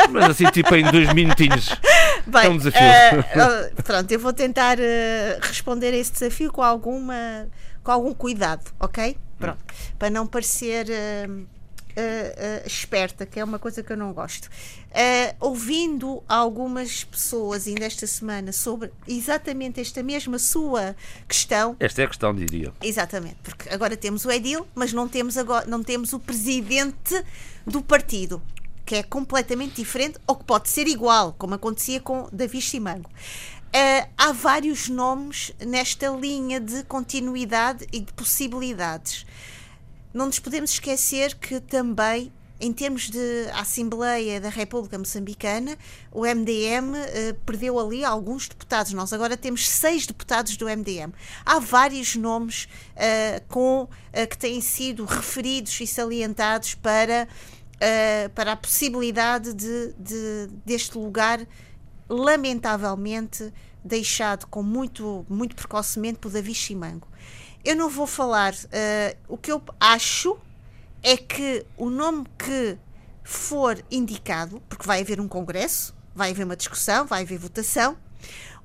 Mas assim, tipo em dois minutinhos. Bem, é um desafio. Uh, pronto, eu vou tentar uh, responder a esse desafio com alguma com algum cuidado, ok? Pronto, para não parecer uh, esperta, que é uma coisa que eu não gosto. Uh, ouvindo algumas pessoas ainda esta semana sobre exatamente esta mesma sua questão. Esta é a questão, diria. Exatamente, porque agora temos o Edil, mas não temos, agora, não temos o presidente do partido, que é completamente diferente ou que pode ser igual, como acontecia com Davi Simango. Uh, há vários nomes nesta linha de continuidade e de possibilidades não nos podemos esquecer que também em termos de Assembleia da República Moçambicana, o MDM eh, perdeu ali alguns deputados. Nós agora temos seis deputados do MDM. Há vários nomes eh, com, eh, que têm sido referidos e salientados para, para a possibilidade de, de, deste lugar, lamentavelmente, deixado com muito, muito precocemente por Davi Chimango. Eu não vou falar. Uh, o que eu acho é que o nome que for indicado, porque vai haver um congresso, vai haver uma discussão, vai haver votação,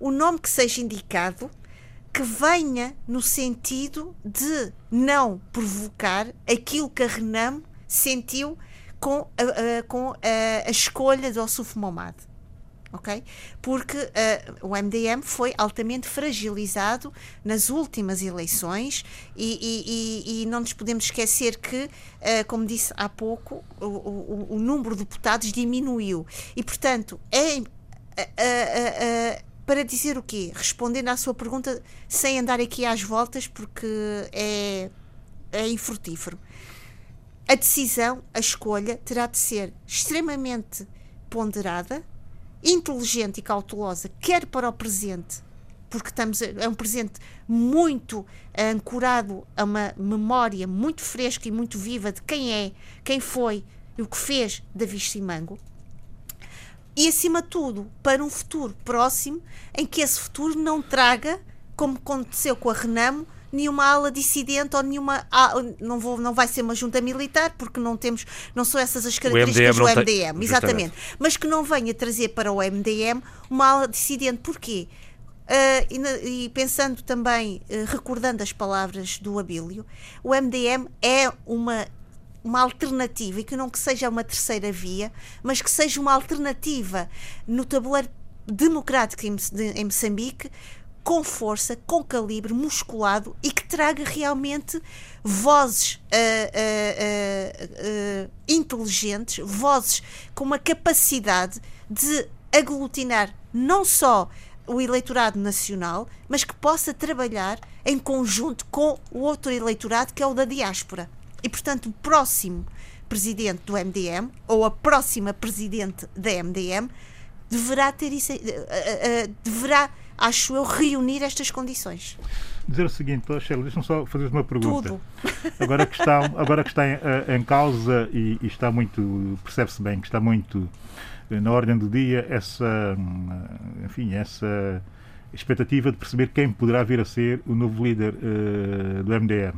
o nome que seja indicado que venha no sentido de não provocar aquilo que a Renan sentiu com a, a com a, a escolha do Ossuf Momad ok? Porque uh, o MDM foi altamente fragilizado nas últimas eleições e, e, e, e não nos podemos esquecer que, uh, como disse há pouco, o, o, o, número de deputados diminuiu e, portanto, é uh, para dizer o quê? Respondendo à sua pergunta sem andar aqui às voltas, porque é, é infrutífero. A decisão, a escolha, terá de ser extremamente ponderada, inteligente e cautelosa, quer para o presente, porque estamos é um presente muito ancorado a uma memória muito fresca e muito viva de quem é, quem foi e o que fez Davi Simango. E acima de tudo, para um futuro próximo em que esse futuro não traga, como aconteceu com a Renamo, nenhuma ala dissidente ou nenhuma não vou não vai ser uma junta militar porque não temos não são essas as características do MDM, tem, exatamente. Mas que não venha trazer para o MDM uma ala dissidente. Porquê? Uh, e, e, pensando também uh, recordando as palavras do Abílio o MDM é uma uma alternativa e que não que seja uma terceira via, mas que seja uma alternativa no tabuleiro democrático em Moçambique com força, com calibre, musculado e que traga realmente vozes uh, uh, uh, inteligentes, vozes com uma capacidade de aglutinar não só o eleitorado nacional, mas que possa trabalhar em conjunto com o outro eleitorado que é o da diáspora. E, portanto, o próximo presidente do MDM ou a próxima presidente da MDM deverá ter isso, deverá acho eu, reunir estas condições. Dizer o seguinte, oh, Sheila, deixa-me só fazer uma pergunta. Tudo. Agora que está, agora que está em, eh, em causa e, e, está muito, percebe-se bem que está muito eh, na ordem do dia essa, hum, enfim, essa expectativa de perceber quem poderá vir a ser o novo líder uh, do MDM.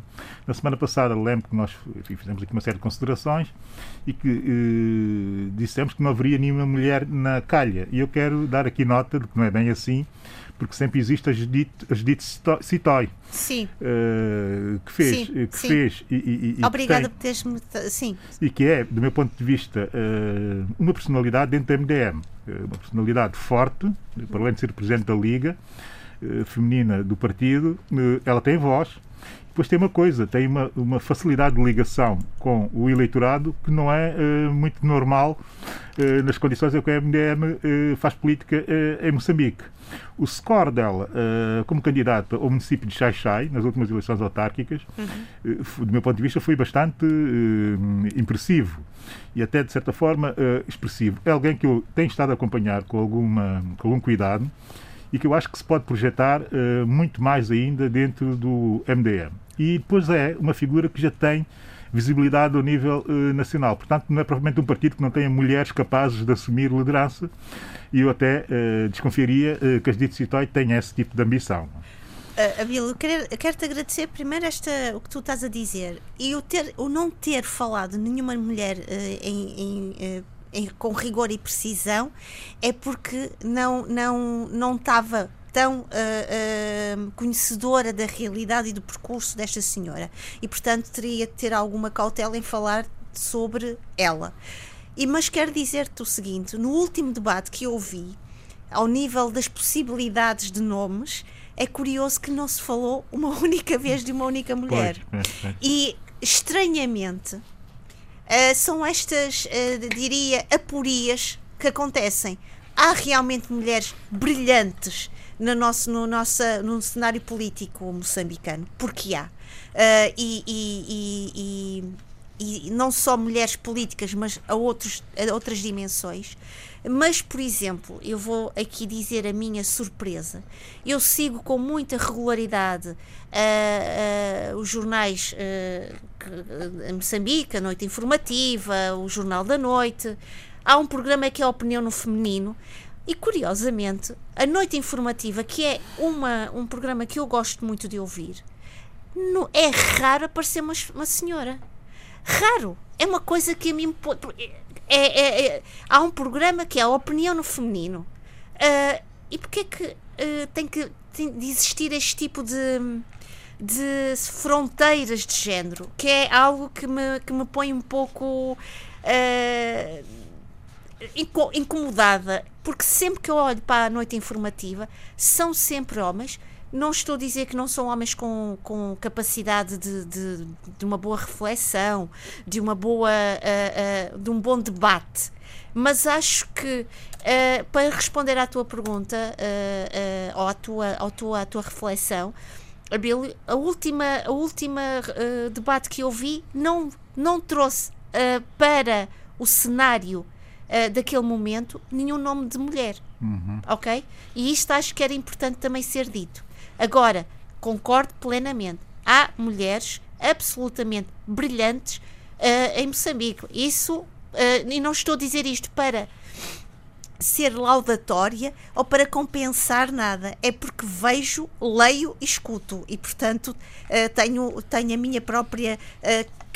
Na semana passada, lembro que nós enfim, fizemos aqui uma série de considerações e que uh, dissemos que não haveria nenhuma mulher na calha. E eu quero dar aqui nota de que não é bem assim, porque sempre existe a Judith, a Judith Citoy. Sim. Uh, que fez. Sim, que sim. fez e, e, e Obrigada por teres-me. Sim. E que é, do meu ponto de vista, uh, uma personalidade dentro da MDM. Uh, eh, uma personalidade forte, para além de ser presidente da Liga Feminina do partido, ela tem voz depois tem uma coisa, tem uma, uma facilidade de ligação com o eleitorado que não é uh, muito normal uh, nas condições em que o MDM uh, eh, faz política em Moçambique. O score dela como candidata ao município de Xai-Xai, nas últimas eleições autárquicas, uhum. do meu ponto de vista, foi bastante impressivo e até, de certa forma, expressivo. É alguém que eu tenho estado a acompanhar com, alguma, com algum cuidado e que eu acho que se pode projetar uh, muito mais ainda dentro do MDM. E depois é uma figura que já tem visibilidade ao nível uh, nacional. Portanto, não é propriamente um partido que não tenha mulheres capazes de assumir liderança e eu até uh, desconfiaria uh, que as Dito Citoi tenha esse tipo de ambição. Uh, Abel, eu quero, quero-te agradecer primeiro esta, o que tu estás a dizer e o, ter, o não ter falado nenhuma mulher uh, em, em, uh, em, com rigor e precisão é porque não não não estava tão uh, uh, conhecedora da realidade e do percurso desta senhora e portanto teria de ter alguma cautela em falar sobre ela. E mas quero dizer-te o seguinte: no último debate que eu ouvi, ao nível das possibilidades de nomes, é curioso que não se falou uma única vez de uma única mulher. Pois. E estranhamente uh, são estas, diria, aporias que acontecem. Há realmente mulheres brilhantes no nosso, no no cenário político moçambicano, porque há. Uh, e, e, e, e, não só mulheres políticas, mas a, outros, a outras dimensões. Mas, por exemplo, eu vou aqui dizer a minha surpresa. Eu sigo com muita regularidade uh, uh, os jornais uh, Moçambique, a Noite Informativa, o Jornal da Noite. Há um programa que é a Opinião no Feminino. E curiosamente, a Noite Informativa, que é uma, um programa que eu gosto muito de ouvir, no, é raro aparecer uma, uma senhora. Raro. É uma coisa que a mim é, é, é, há um programa que é a opinião no feminino. Uh, e porquê que uh, tem que tem de existir este tipo de, de fronteiras de género? Que é algo que me, que me põe um pouco uh, incomodada. Porque sempre que eu olho para a noite informativa, são sempre homens. Não estou a dizer que não são homens com, com capacidade de, de, de uma boa reflexão, de uma boa uh, uh, de um bom debate, mas acho que uh, para responder à tua pergunta ou à tua, à tua, à tua reflexão, a última, a última debate que eu vi não, não trouxe para o cenário daquele momento nenhum nome de mulher. Uhum. Ok? E isto acho que era importante também ser dito. Agora, concordo plenamente. Há mulheres absolutamente brilhantes uh, em Moçambique. Isso, uh, e não estou a dizer isto para ser laudatória ou para compensar nada. É porque vejo, leio e escuto. E, portanto, uh, tenho, tenho a minha própria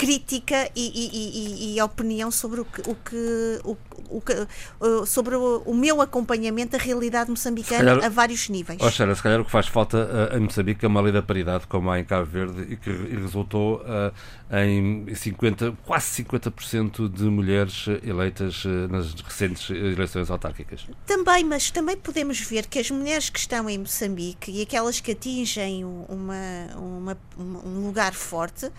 crítica e, e, e, e, opinião sobre o que, o que, o, o que sobre o, meu acompanhamento da realidade moçambicana calhar, a vários níveis. Oh, se calhar o que faz falta uh, em Moçambique é uma lei da paridade, como há em Cabo Verde, e que resultou uh, em 50, quase 50% de mulheres eleitas uh, nas recentes eleições autárquicas. Também, mas também podemos ver que as mulheres que estão em Moçambique e aquelas que atingem uma, uma um lugar forte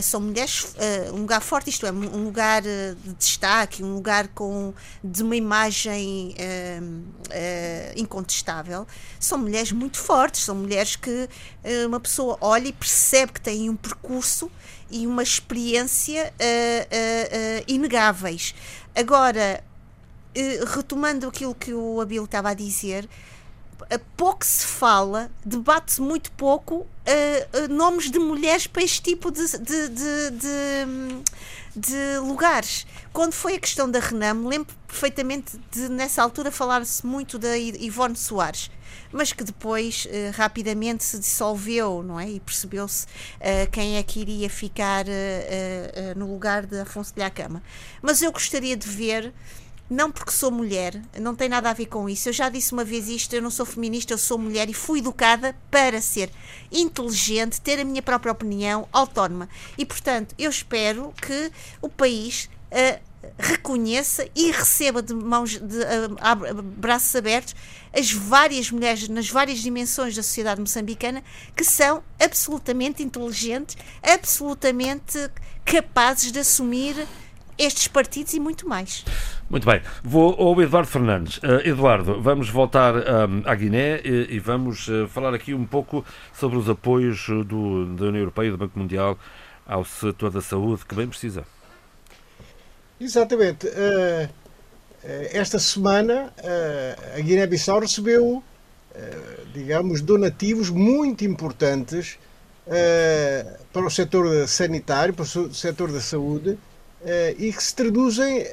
são mulheres uh, um lugar forte, isto é, um lugar eh, de destaque, um lugar com, de uma imagem incontestável, são mulheres muito fortes, são mulheres que uma pessoa olha e percebe que têm um percurso e uma experiência inegáveis. Agora, retomando aquilo que o Abel estava a dizer, pouco se fala, debate-se muito pouco uh, uh, nomes de mulheres para este tipo de, de, de, de, de lugares. Quando foi a questão da Renam, lembro perfeitamente de, nessa altura, falar-se muito da Ivone Soares mas que depois uh, rapidamente se dissolveu, não é? E percebeu-se quem é que iria ficar no lugar de Afonso de Cama. Mas eu gostaria de ver não porque sou mulher, não tem nada a ver com isso. Eu já disse uma vez isto: eu não sou feminista, eu sou mulher e fui educada para ser inteligente, ter a minha própria opinião, autónoma. E portanto, eu espero que o país. Uh, reconheça e receba de mãos de uh, braços abertos as várias mulheres nas várias dimensões da sociedade moçambicana que são absolutamente inteligentes, absolutamente capazes de assumir estes partidos e muito mais. Muito bem. Vou ao Eduardo Fernandes. Uh, Eduardo, vamos voltar um, à Guiné e, e vamos uh, falar aqui um pouco sobre os apoios do, da União Europeia e do Banco Mundial ao setor da saúde, que bem precisa. Exatamente. Uh, esta semana a Guiné-Bissau recebeu, digamos, donativos muito importantes uh, para o setor sanitário, para o setor da saúde, e que se traduzem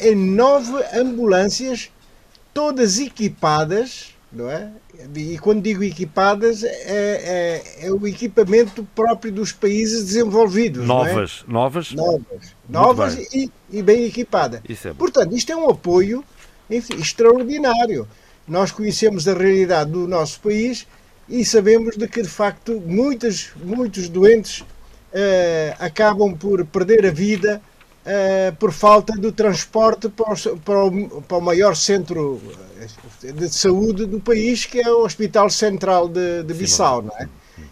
em nove ambulâncias, todas equipadas, não é? E quando digo equipadas, é, é, é o equipamento próprio dos países desenvolvidos. Novas, é? novas? Novas, novas bem. E, e, bem equipadas. É Portanto, isto é um apoio enfim, extraordinário. Nós conhecemos a realidade do nosso país e sabemos de que, de facto, muitas, muitos doentes uh, acabam por perder a vida uh, por falta do transporte para o, para, o, para o, maior centro eh, de saúde do país, que é o Hospital Central de, de Bissau. Não é?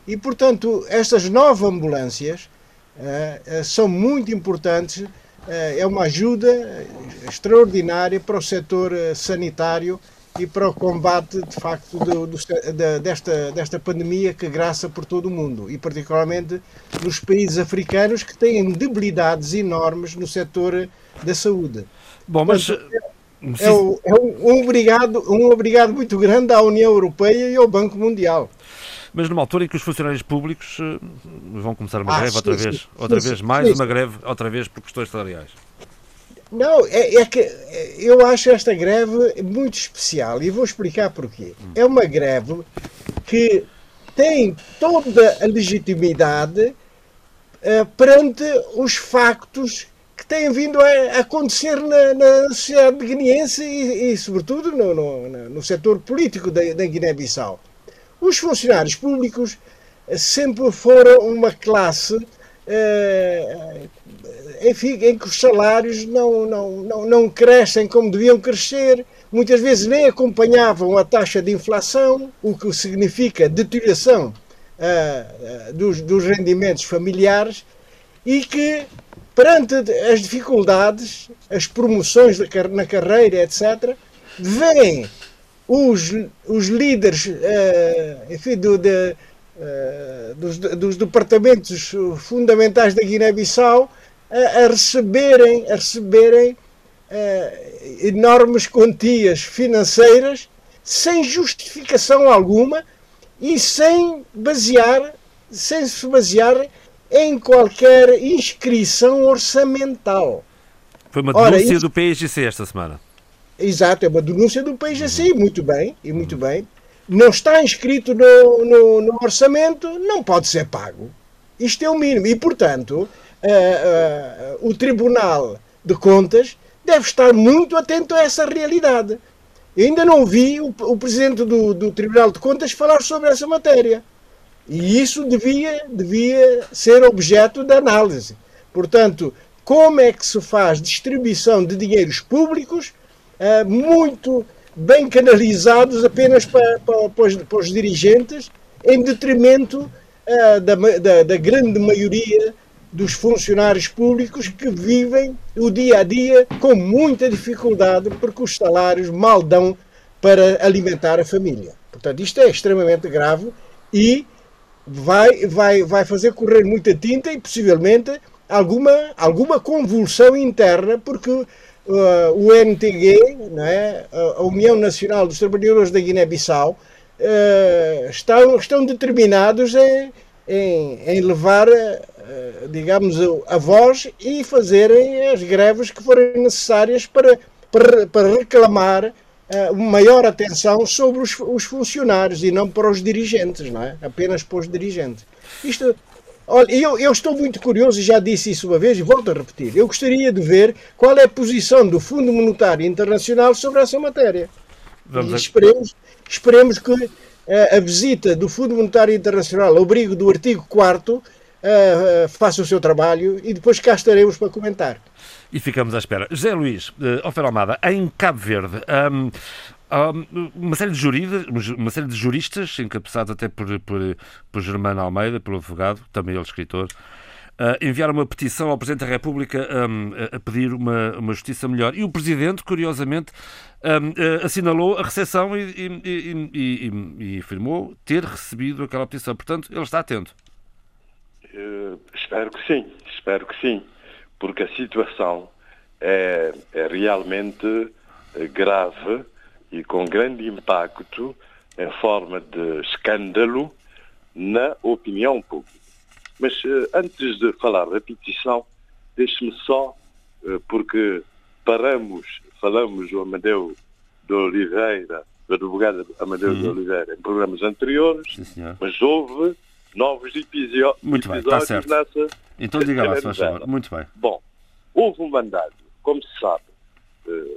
E, portanto, estas nove ambulâncias uh, são muito importantes, é uma ajuda extraordinária para o setor sanitário e para o combate, de facto, do, do, da, desta, desta pandemia que graça por todo o mundo e particularmente nos países africanos que têm debilidades enormes no setor da saúde. Bom, mas... Portanto, é, é, um, é um, obrigado, um obrigado muito grande à União Europeia e ao Banco Mundial. Mas numa altura em que os funcionários públicos eh, vão começar uma ah, greve sim, outra vez, sim, outra sim, vez, mais uma greve, outra vez por questões salariais. Não, é, é, que eu acho esta greve muito especial e vou explicar porquê. É uma greve que tem toda a legitimidade uh, perante os factos que têm vindo a acontecer na, na sociedade guineense e, e sobretudo, no, no, no, setor político da, da Guiné-Bissau. Os funcionários públicos sempre foram uma classe enfim, em que os salários não, não, não, não crescem como deviam crescer, muitas vezes nem acompanhavam a taxa de inflação, o que significa deterioração uh, uh, dos, dos rendimentos familiares, e que, perante as dificuldades, as promoções na carreira, etc., vêm os, os líderes uh, enfim, do, de, dos, dos departamentos fundamentais da Guiné-Bissau a, a receberem, a receberem uh, enormes quantias financeiras sem justificação alguma e sem basear, sem se basear em qualquer inscrição orçamental. Foi uma denúncia Ora, do PIGC esta semana. Exato, é uma denúncia do PIGC, uhum. muito bem, e muito uhum. bem. Não está inscrito no, no, no orçamento, não pode ser pago. Isto é o mínimo. E, portanto, uh, uh, o Tribunal de Contas deve estar muito atento a essa realidade. Eu ainda não vi o, o Presidente do, do, Tribunal de Contas falar sobre essa matéria. E isso devia, devia ser objeto de análise. Portanto, como é que se faz distribuição de dinheiros públicos uh, muito bem canalizados apenas para, para, para, os, para os, dirigentes, em detrimento uh, da, da, da, grande maioria dos funcionários públicos que vivem o dia a dia com muita dificuldade porque os salários mal dão para alimentar a família. Portanto, isto é extremamente grave e vai, vai, vai fazer correr muita tinta e possivelmente alguma, alguma convulsão interna, porque uh, o NTG, é? a União Nacional dos Trabalhadores da Guiné-Bissau, uh, estão, estão determinados em, em, em levar eh, digamos, a voz e fazerem as greves que forem necessárias para, para, para reclamar uh, maior atenção sobre os, os, funcionários e não para os dirigentes, não é? Apenas para os dirigentes. Isto, olha, eu, eu estou muito curioso, e já disse isso uma vez e volto a repetir. Eu gostaria de ver qual é a posição do Fundo Monetário Internacional sobre essa matéria. Vamos e esperemos, esperemos que uh, a visita do Fundo Monetário Internacional ao abrigo do artigo 4 uh, faça o seu trabalho e depois cá estaremos para comentar. E ficamos à espera. José Luís, uh, Almada, em Cabo Verde, um, um, uma, série de juristas, uma série de juristas, encabeçados até por, por, por Germano Almeida, pelo advogado, também ele escritor, Uh, enviaram uma petição ao Presidente da República um, a pedir uma, uma justiça melhor. E o Presidente, curiosamente, um, uh, assinalou a recepção e, e, e, e, afirmou ter recebido aquela petição. Portanto, ele está atento. Uh, espero que sim, espero que sim, porque a situação é, é realmente eh, grave e com grande impacto em forma de escândalo na opinião pública. Mas uh, antes de falar da petição, deixe-me só, uh, porque paramos, falamos o Amadeu de Oliveira, do advogado Amadeu uhum. de Oliveira, em programas anteriores, Sim, mas houve novos episódios, Muito bem, está certo. nessa. Então diga lá, se faz favor. Muito bem. Bom, houve um mandado, como se sabe,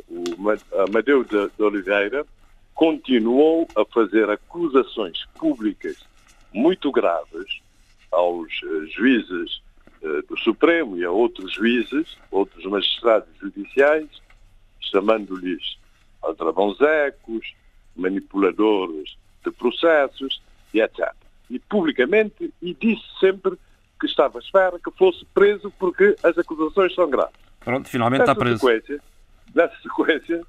o Amadeu de, de Oliveira continuou a fazer acusações públicas muito graves aos uh, juízes uh, do Supremo e a outros juízes, outros magistrados judiciais, chamando-lhes aldrabãozecos, manipuladores de processos e etc. E publicamente, e disse sempre que estava à espera que fosse preso porque as acusações são graves. Pronto, finalmente está preso. Nessa sequência,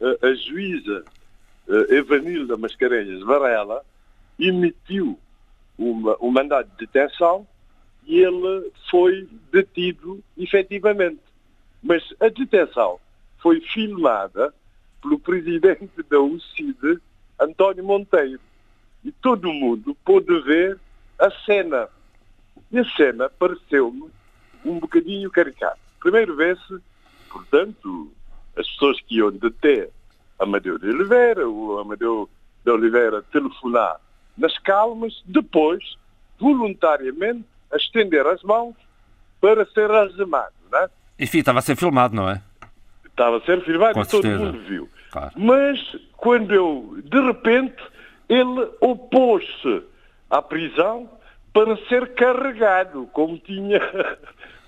a, juíza Evanilda Mascarenhas Varela emitiu uma, um mandado de detenção e ele foi detido efetivamente. Mas a detenção foi filmada pelo presidente da UCID, António Monteiro. E todo mundo pôde ver a cena. E a cena pareceu-me um bocadinho caricato. Primeiro vê-se, portanto, as pessoas que iam deter Amadeu de Oliveira, o Amadeu de Oliveira telefonar nas calmas, depois, voluntariamente, a estender as mãos para ser algemado. É? Enfim, estava a ser filmado, não é? Estava a ser filmado Com e todo mundo viu. Claro. Mas, quando eu, de repente, ele opôs-se à prisão para ser carregado, como tinha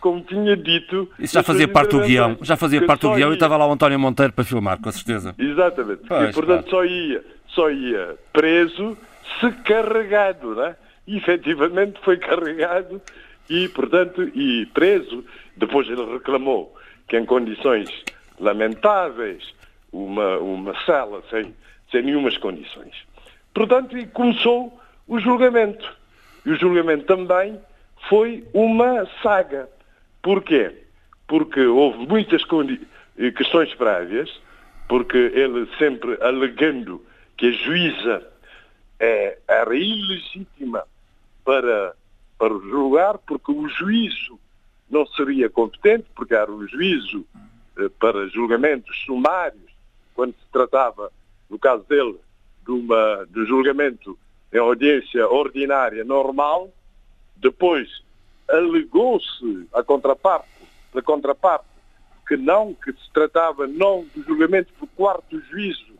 como tinha dito. Isso já fazia parte do guião, já fazia parte do guião ia... e estava lá o António Monteiro para filmar, com certeza. Exatamente. Pois, e portanto claro. só, ia, só ia preso se carregado, né? E efetivamente foi carregado e, portanto, e preso. Depois ele reclamou que em condições lamentáveis, uma, uma cela sem, sem nenhumas condições. Portanto, e começou o julgamento. E o julgamento também foi uma saga. Porquê? Porque houve muitas eh, questões prévias, porque ele sempre alegando que a juíza é, era ilegítima para, para julgar, porque o juízo não seria competente, porque era um juízo eh, para julgamentos sumários, quando se tratava, no caso dele, de, uma, de julgamento em audiência ordinária normal, depois alegou-se a contraparte, da contraparte, que não, que se tratava não de julgamento por quarto juízo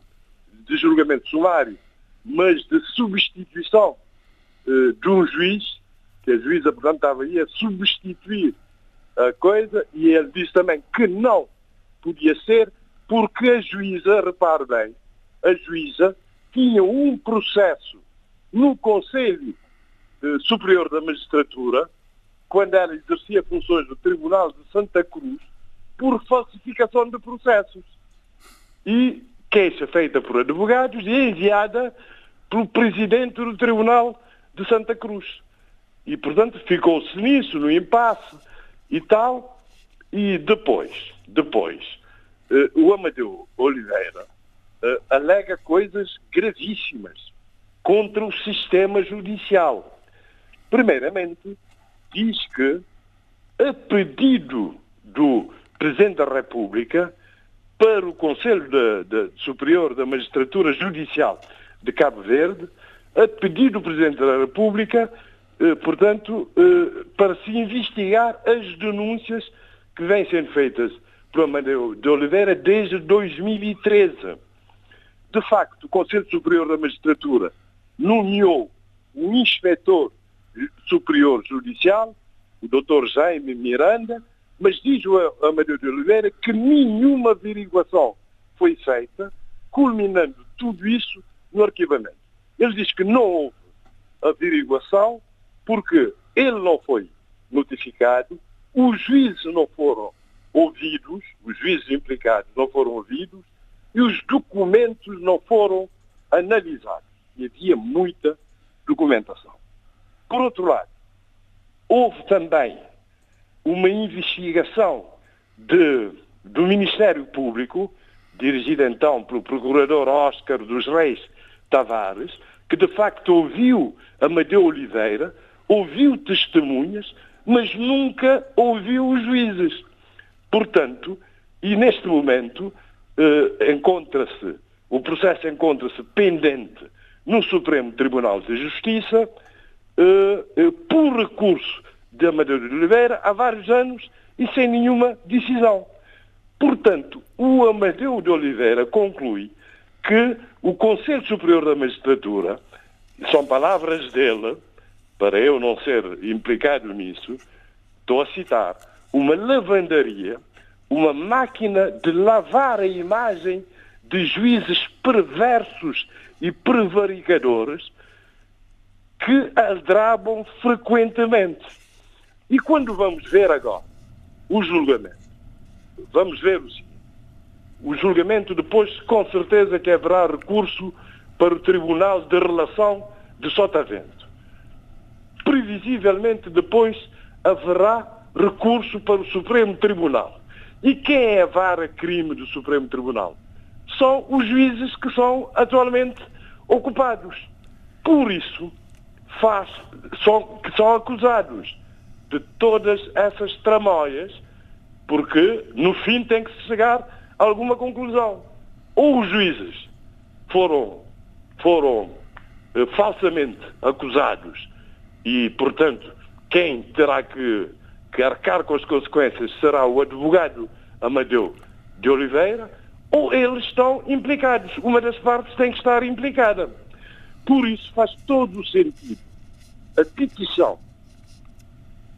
de julgamento sumário, mas de substituição eh, de um juiz, que a juíza, portanto, estava aí a substituir a coisa, e ele disse também que não podia ser, porque a juíza, repare bem, a juíza tinha um processo no Conselho eh, Superior da Magistratura, quando ela exercia funções do Tribunal de Santa Cruz, por falsificação de processos. E queixa feita por advogados e enviada pelo presidente do Tribunal de Santa Cruz. E, portanto, ficou-se nisso, no impasse e tal. E depois, depois, uh, o Amadeu Oliveira uh, alega coisas gravíssimas contra o sistema judicial. Primeiramente, diz que, a pedido do Presidente da República, para o Conselho de, de Superior da Magistratura Judicial de Cabo Verde, a pedido do Presidente da República, eh, portanto, eh, para se investigar as denúncias que vêm sendo feitas por Amadeu de Oliveira desde 2013. De facto, o Conselho Superior da Magistratura nomeou um inspetor superior judicial, o Dr. Jaime Miranda, mas diz o Amadeu de Oliveira que nenhuma averiguação foi feita, culminando tudo isso no arquivamento. Ele diz que não houve averiguação porque ele não foi notificado, os juízes não foram ouvidos, os juízes implicados não foram ouvidos e os documentos não foram analisados. E havia muita documentação. Por outro lado, houve também uma investigação de, do Ministério Público, dirigida então pelo Procurador Oscar dos Reis Tavares, que de facto ouviu Amadeu Oliveira, ouviu testemunhas, mas nunca ouviu os juízes. Portanto, e neste momento eh, encontra-se, o processo encontra-se pendente no Supremo Tribunal de Justiça eh, eh, por recurso de Amadeu de Oliveira há vários anos e sem nenhuma decisão. Portanto, o Amadeu de Oliveira conclui que o Conselho Superior da Magistratura, são palavras dele, para eu não ser implicado nisso, estou a citar, uma lavandaria, uma máquina de lavar a imagem de juízes perversos e prevaricadores que aldrabam frequentemente. E quando vamos ver agora o julgamento, vamos ver o seguinte. O julgamento depois, com certeza, que haverá recurso para o Tribunal de Relação de Sotavento. Previsivelmente, depois, haverá recurso para o Supremo Tribunal. E quem é a vara crime do Supremo Tribunal? São os juízes que são atualmente ocupados. Por isso, faz, são, que são acusados de todas essas tramóias, porque no fim tem que se chegar a alguma conclusão. Ou os juízes foram, foram eh, falsamente acusados e, portanto, quem terá que, que arcar com as consequências será o advogado Amadeu de Oliveira, ou eles estão implicados. Uma das partes tem que estar implicada. Por isso faz todo o sentido a petição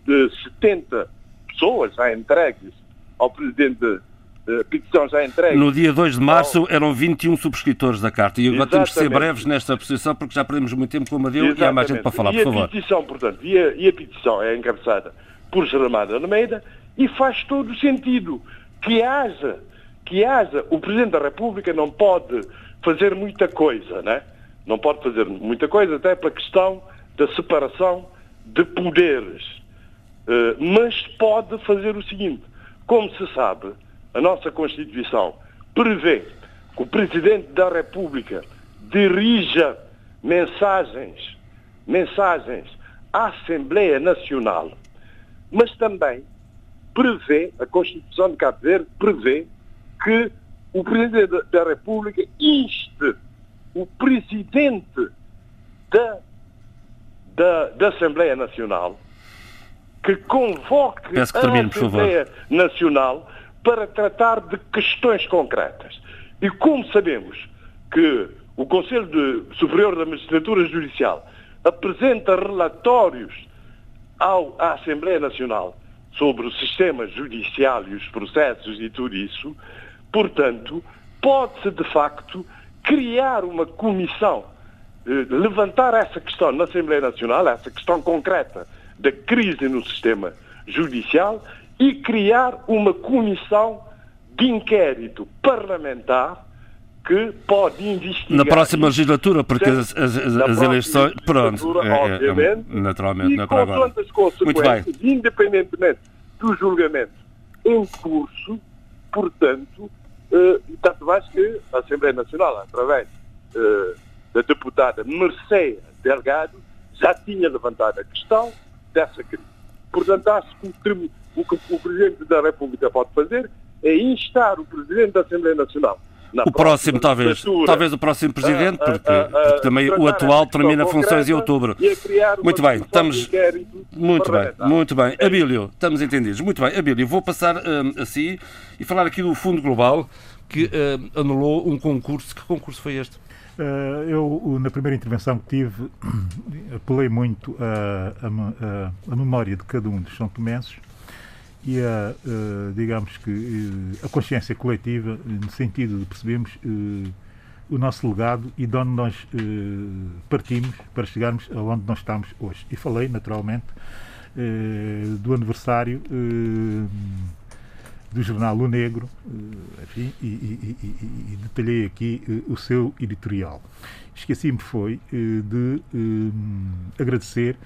de 70 pessoas já entregues ao Presidente a petição já entregue. No dia 2 de março ao... eram 21 subscritores da carta e agora Exatamente. temos de ser breves nesta posição porque já perdemos muito tempo com o Amadeu e há mais gente para falar, e por favor. Petição, portanto, e, a, e a petição é encabeçada por Germano Almeida e faz todo o sentido que haja, que haja, o Presidente da República não pode fazer muita coisa, né? Não pode fazer muita coisa, até pela questão da separação de poderes. Uh, mas pode fazer o seguinte: como se sabe, a nossa Constituição prevê que o Presidente da República dirija mensagens, mensagens à Assembleia Nacional, mas também prevê, a Constituição de Cabo Verde prevê que o Presidente da República inste o Presidente da da, da Assembleia Nacional que convoque que termine, a Assembleia Nacional para tratar de questões concretas. E como sabemos que o Conselho Superior da Magistratura Judicial apresenta relatórios ao, à Assembleia Nacional sobre o sistema judicial e os processos e tudo isso, portanto, pode-se de facto criar uma comissão eh, levantar essa questão na Assembleia Nacional, essa questão concreta da crise no sistema judicial e criar uma comissão de inquérito parlamentar que pode investigar. Na próxima legislatura, porque as, as, as eleições. Pronto, é, é, é, naturalmente, e não é para agora. as consequências, independentemente do julgamento em curso, portanto, uh, tanto mais que a Assembleia Nacional, através uh, da deputada Mercedes Delgado já tinha levantado a questão dessa crise. Portanto, acho que o que o Presidente da República pode fazer é instar o Presidente da Assembleia Nacional o próximo, talvez, talvez o próximo presidente, porque, porque também o atual termina funções em outubro. Muito bem, estamos. Muito bem, muito bem. Abílio, estamos entendidos. Muito bem, Abílio, vou passar um, assim e falar aqui do Fundo Global que um, anulou um concurso. Que concurso foi este? Eh, eu, na primeira intervenção que tive, apelei muito a, a, a, memória de cada um dos São Tomenses e a, eh, digamos que, eh, a consciência coletiva, no sentido de percebermos o nosso legado e de onde nós partimos para chegarmos aonde nós estamos hoje. E falei, naturalmente, do aniversário do jornal O Negro, eh, enfim, e, e, e, e detalhei aqui o seu editorial. Esqueci-me foi de agradecer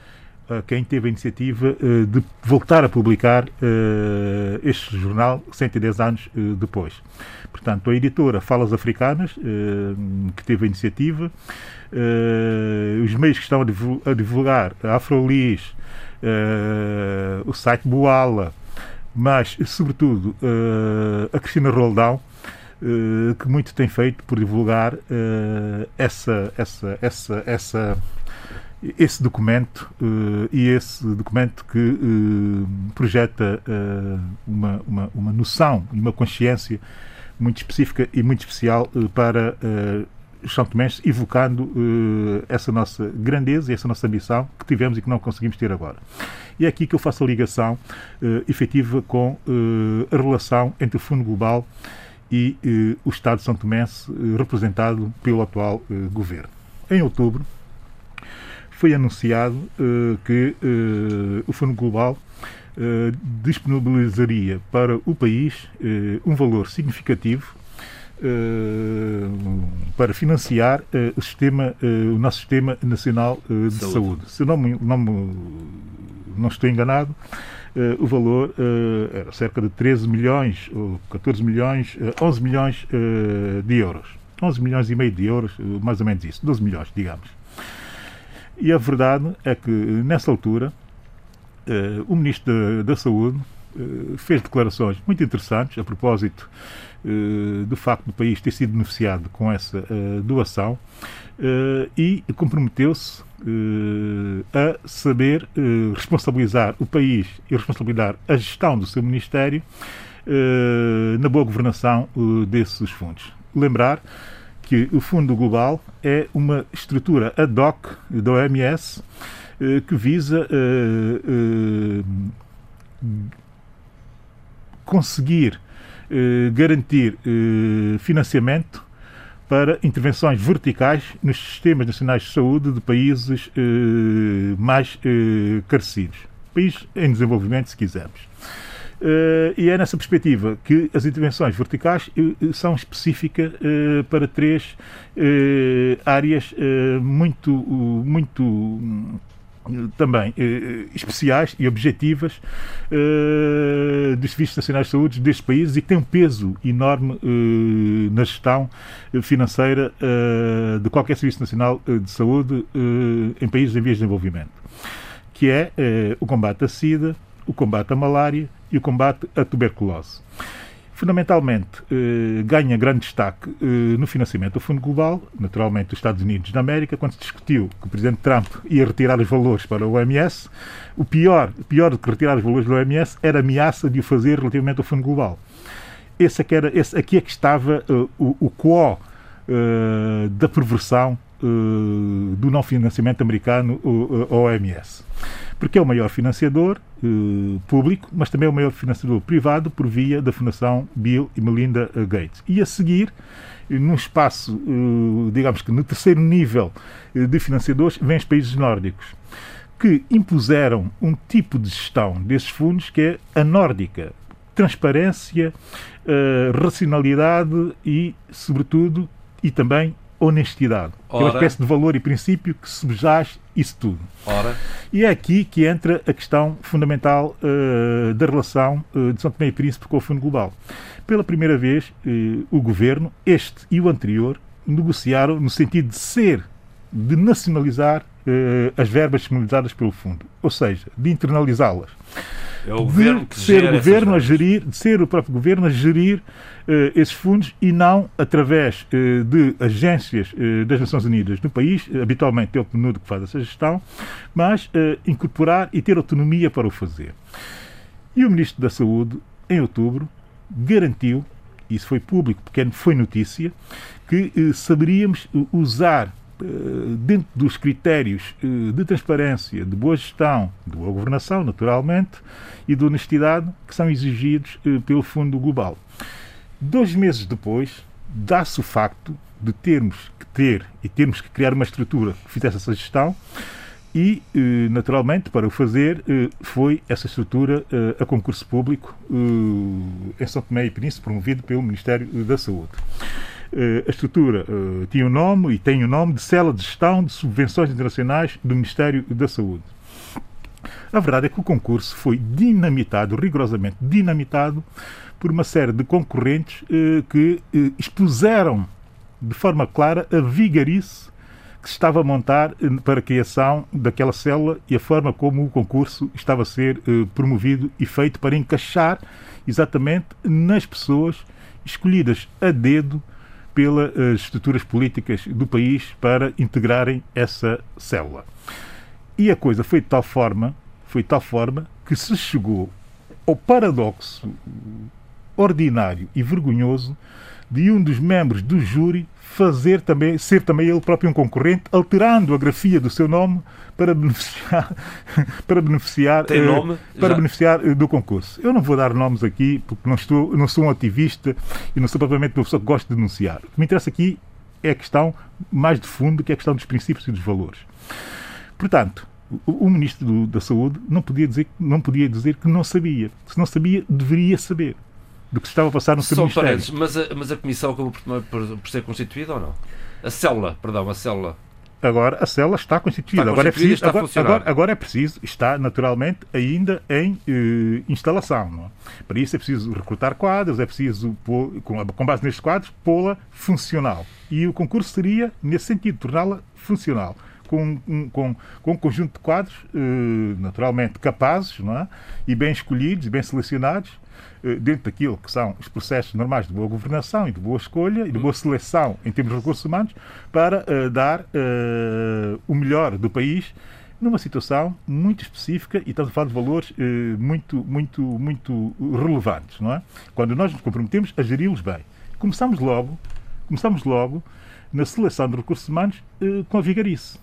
a quem teve a iniciativa uh, de voltar a publicar uh, este jornal 110 anos uh, depois. Portanto, a editora Falas Africanas, que teve a iniciativa, os meios que estão a divulgar, a Afrolis, o site Boala, mas, sobretudo, a Cristina Roldão, que muito tem feito por divulgar essa, essa, essa, essa esse documento uh, e esse documento que uh, projeta uh, uma, uma, uma noção e uma consciência muito específica e muito especial para os São Tomés, evocando essa nossa grandeza e essa nossa ambição que tivemos e que não conseguimos ter agora. E é aqui que eu faço a ligação efetiva com a relação entre o Fundo Global e o Estado de São Tomé, representado pelo atual governo. Em outubro, foi anunciado uh, que uh, o Fundo Global uh, disponibilizaria para o país um valor significativo para financiar o, sistema, o nosso Sistema Nacional de Saúde. Saúde. Se não, não, não estou enganado, o valor era cerca de 13 milhões, ou 14 milhões, 11 milhões de euros. 11 milhões e meio de euros, mais ou menos isso, 12 milhões, digamos. E a verdade é que, nessa altura, uh, o Ministro da, da Saúde uh, fez declarações muito interessantes a propósito uh, do facto do país ter sido beneficiado com essa doação e comprometeu-se a saber responsabilizar o país e responsabilizar a gestão do seu Ministério na boa governação desses fundos. Lembrar que o Fundo Global é uma estrutura ad hoc da OMS eh, que visa eh, eh, conseguir garantir financiamento para intervenções verticais nos sistemas nacionais de saúde de países mais carecidos. Países em desenvolvimento, se quisermos. Uh, e é nessa perspectiva que as intervenções verticais uh, são específicas para três áreas muito, muito também especiais e objetivas dos serviços nacionais de saúde destes países e que têm um peso enorme na gestão financeira de qualquer serviço nacional de saúde em países em vias de desenvolvimento, que é o combate à SIDA, o combate à malária e o combate à tuberculose. Fundamentalmente, eh, ganha grande destaque eh, no financiamento do Fundo Global, naturalmente dos Estados Unidos da América, quando se discutiu que o Presidente Trump ia retirar os valores para o OMS. O pior, pior do que retirar os valores do OMS era a ameaça de o fazer relativamente ao Fundo Global. Esse aqui, é era, esse aqui é que estava uh, o, o quo da perversão do não financiamento americano ao OMS porque é o maior financiador uh, público, mas também é o maior financiador privado por via da Fundação Bill e Melinda Gates. E a seguir, num espaço, digamos que no terceiro nível de financiadores, vêm os países nórdicos, que impuseram um tipo de gestão desses fundos que é a nórdica. Transparência, racionalidade e, sobretudo, e também honestidade. Ora. Que é uma espécie de valor e princípio que subjaz isso tudo. Ora. E é aqui que entra a questão fundamental uh, da relação uh, de São Tomé e Príncipe com o Fundo Global. Pela primeira vez, uh, o governo, este e o anterior, negociaram no sentido de ser, de nacionalizar as verbas disponibilizadas pelo Fundo, ou seja, de internalizá-las. É o governo de ser o governo a gerir, de ser o próprio governo a gerir uh, esses fundos e não através uh, de agências uh, das Nações Unidas no país, habitualmente é o PNUD que faz essa gestão, mas incorporar e ter autonomia para o fazer. E o Ministro da Saúde, em outubro, garantiu, isso foi público porque foi notícia, que saberíamos usar eh, dentro dos critérios eh, de transparência, de boa gestão, de boa governação, naturalmente, e de honestidade que são exigidos eh, pelo Fundo Global. Dois meses depois, dá-se o facto de termos que ter e termos que criar uma estrutura que fizesse essa gestão e, naturalmente, para o fazer, foi essa estrutura a concurso público em São Tomé e Príncipe, promovido pelo Ministério da Saúde. Eh, a estrutura eh, tinha o um nome e tem o um nome de Cela de Gestão de Subvenções Internacionais do Ministério da Saúde. A verdade é que o concurso foi dinamitado, rigorosamente dinamitado, por uma série de concorrentes eh, que expuseram de forma clara a vigarice que se estava a montar para a criação daquela célula e a forma como o concurso estava a ser promovido e feito para encaixar exatamente nas pessoas escolhidas a dedo pelas estruturas políticas do país para integrarem essa célula. E a coisa foi de tal forma, foi tal forma que se chegou ao paradoxo ordinário e vergonhoso de um dos membros do júri fazer também, ser também ele próprio um concorrente, alterando a grafia do seu nome para beneficiar, para beneficiar, eh, para Já. beneficiar eh, do concurso. Eu não vou dar nomes aqui porque não estou, não sou um ativista e não sou propriamente uma pessoa que gosta de denunciar. O que me interessa aqui é a questão mais de fundo, que é a questão dos princípios e dos valores. Portanto, o, o ministro do- da Saúde não podia dizer não podia dizer que não sabia. Se não sabia, deveria saber do que se estava a passar no seu Só um ministério. mas a, mas a comissão acabou por, por, por ser constituída ou não? A célula, perdão, a célula. Agora a célula está constituída. Está agora, é preciso, agora, agora, agora é preciso, está naturalmente ainda em eh, instalação. é? Para isso é preciso recrutar quadros, é preciso, pôr, com, com base nestes quadros, pô-la funcional. E o concurso seria, nesse sentido, torná-la funcional. Com, um- com, com um conjunto de quadros, eh, naturalmente capazes não é? e bem escolhidos, e bem selecionados, dentro daquilo que são os processos normais de boa governação e de boa escolha e de boa seleção em termos de recursos humanos para eh, dar eh, o melhor do país numa situação muito específica e estamos a falar de valores eh, muito, muito, muito relevantes, não é? Quando nós nos comprometemos a geri-los bem. Começamos logo, começamos logo na seleção de recursos humanos eh, com a vigarice.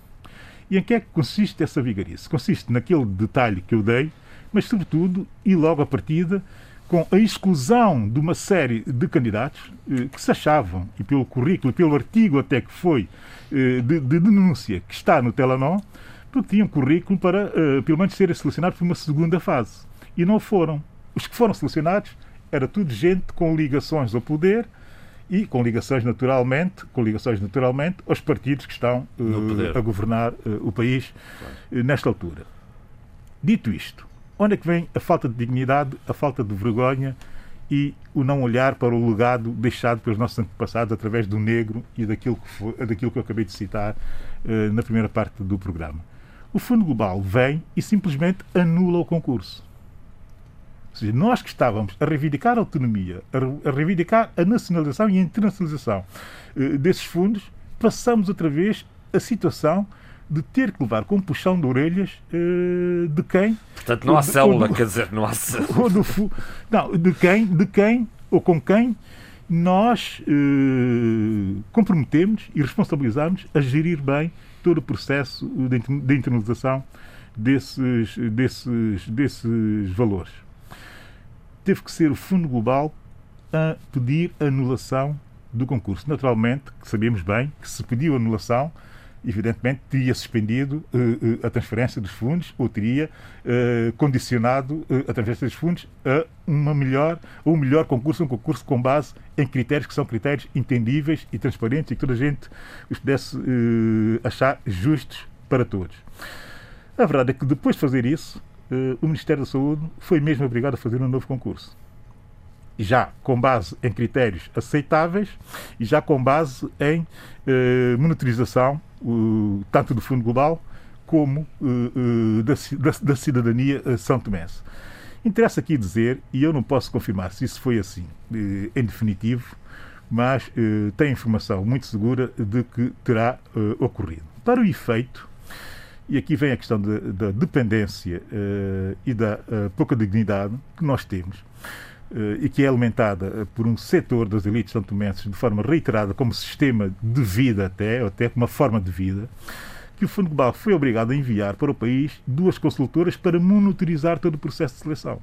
E em que é que consiste essa vigarice? Consiste naquele detalhe que eu dei, mas sobretudo e logo à partida com a exclusão de uma série de candidatos eh, que se achavam, e pelo currículo, e pelo artigo até que foi eh, de, de denúncia que está no Telenor, porque tinham currículo para, eh, pelo menos, serem selecionados para uma segunda fase. E não foram. Os que foram selecionados era tudo gente com ligações ao poder e com ligações naturalmente, com ligações naturalmente aos partidos que estão a governar o país eh, nesta altura. Dito isto, onde é que vem a falta de dignidade, a falta de vergonha e o não olhar para o legado deixado pelos nossos antepassados através do negro e daquilo que, foi, daquilo que eu acabei de citar eh, na primeira parte do programa? O Fundo Global vem e simplesmente anula o concurso. Ou seja, nós que estávamos a reivindicar a autonomia, a, re- a reivindicar a nacionalização e a internacionalização eh, desses fundos, passamos outra vez a situação de ter que levar com puxão de orelhas eh, de quem Portanto, não há de- célula, do- quer dizer, não há célula. ou do não, de quem, de quem ou com quem nós eh, comprometemos e responsabilizamos a gerir bem todo o processo de inter- de internalização desses, desses, desses valores. Teve que ser o Fundo Global a pedir anulação do concurso. Naturalmente, sabemos bem que se pediu anulação, evidentemente teria suspendido eh, a transferência dos fundos ou teria eh, condicionado eh, a transferência dos fundos a uma melhor, um melhor concurso, um concurso com base em critérios que são critérios entendíveis e transparentes e que toda a gente os pudesse achar justos para todos. A verdade é que depois de fazer isso, o Ministério da Saúde foi mesmo obrigado a fazer um novo concurso já com base em critérios aceitáveis e já com base em eh, monitorização tanto do Fundo Global como uh, da, da- da cidadania uh, são tomense. Interessa aqui dizer, e eu não posso confirmar se isso foi assim eh, em definitivo, mas eh, tenho informação muito segura de que terá eh, ocorrido. Para o efeito, e aqui vem a questão da, da dependência eh, e da eh, pouca dignidade que nós temos eh, e que é alimentada eh, por um setor das elites santomenses de forma reiterada como sistema de vida até, ou até como uma forma de vida, que o Fundo Global foi obrigado a enviar para o país duas consultoras para monitorizar todo o processo de seleção.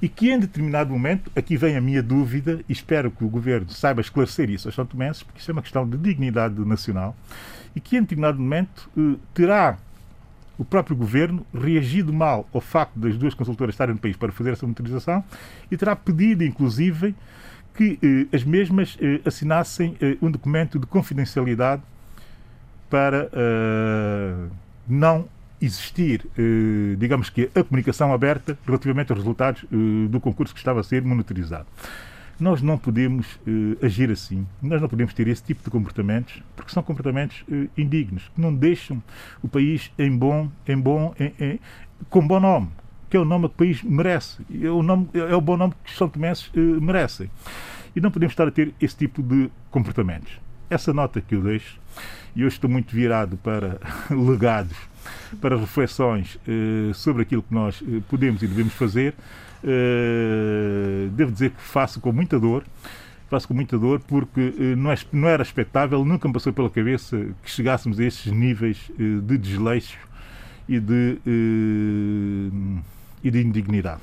E que em determinado momento, aqui vem a minha dúvida, e espero que o Governo saiba esclarecer isso aos santomenses, porque isso é uma questão de dignidade nacional, e que em determinado momento eh, terá o próprio governo reagido mal ao facto das duas consultoras estarem no país para fazer essa monitorização e terá pedido, inclusive, que eh, as mesmas eh, assinassem eh, um documento de confidencialidade para eh, não existir, eh, digamos que, a comunicação aberta relativamente aos resultados eh, do concurso que estava a ser monitorizado. Nós não podemos agir assim, nós não podemos ter esse tipo de comportamentos, porque são comportamentos indignos, que não deixam o país em bom, em bom, em, em, com bom nome, que é o nome que o país merece, é o, nome, é o bom nome que os São Tomenses merecem. E não podemos estar a ter esse tipo de comportamentos. Essa nota que eu deixo, e hoje estou muito virado para legados, para reflexões eh, sobre aquilo que nós eh, podemos e devemos fazer, eh, devo dizer que faço com muita dor, faço com muita dor porque eh, não, é, não, era expectável, nunca me passou pela cabeça que chegássemos a estes níveis eh, de desleixo e de, e de indignidade.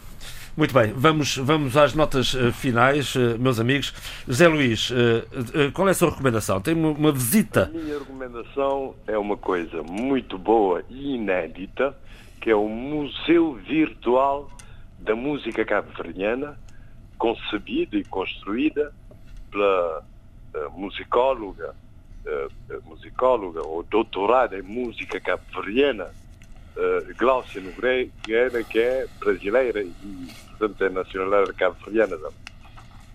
Muito bem, vamos, vamos às notas uh, finais, uh, meus amigos. José Luís, uh, qual é a sua recomendação? Tem uma, uma, visita? A minha recomendação é uma coisa muito boa e inédita, que é o Museu Virtual da Música Cabo-Verdiana, concebida e construída pela musicóloga, musicóloga ou doutorada em música cabo-verdiana, Gláucia Nogueira, que é brasileira e, portanto, é nacionalidade cabo-verdiana.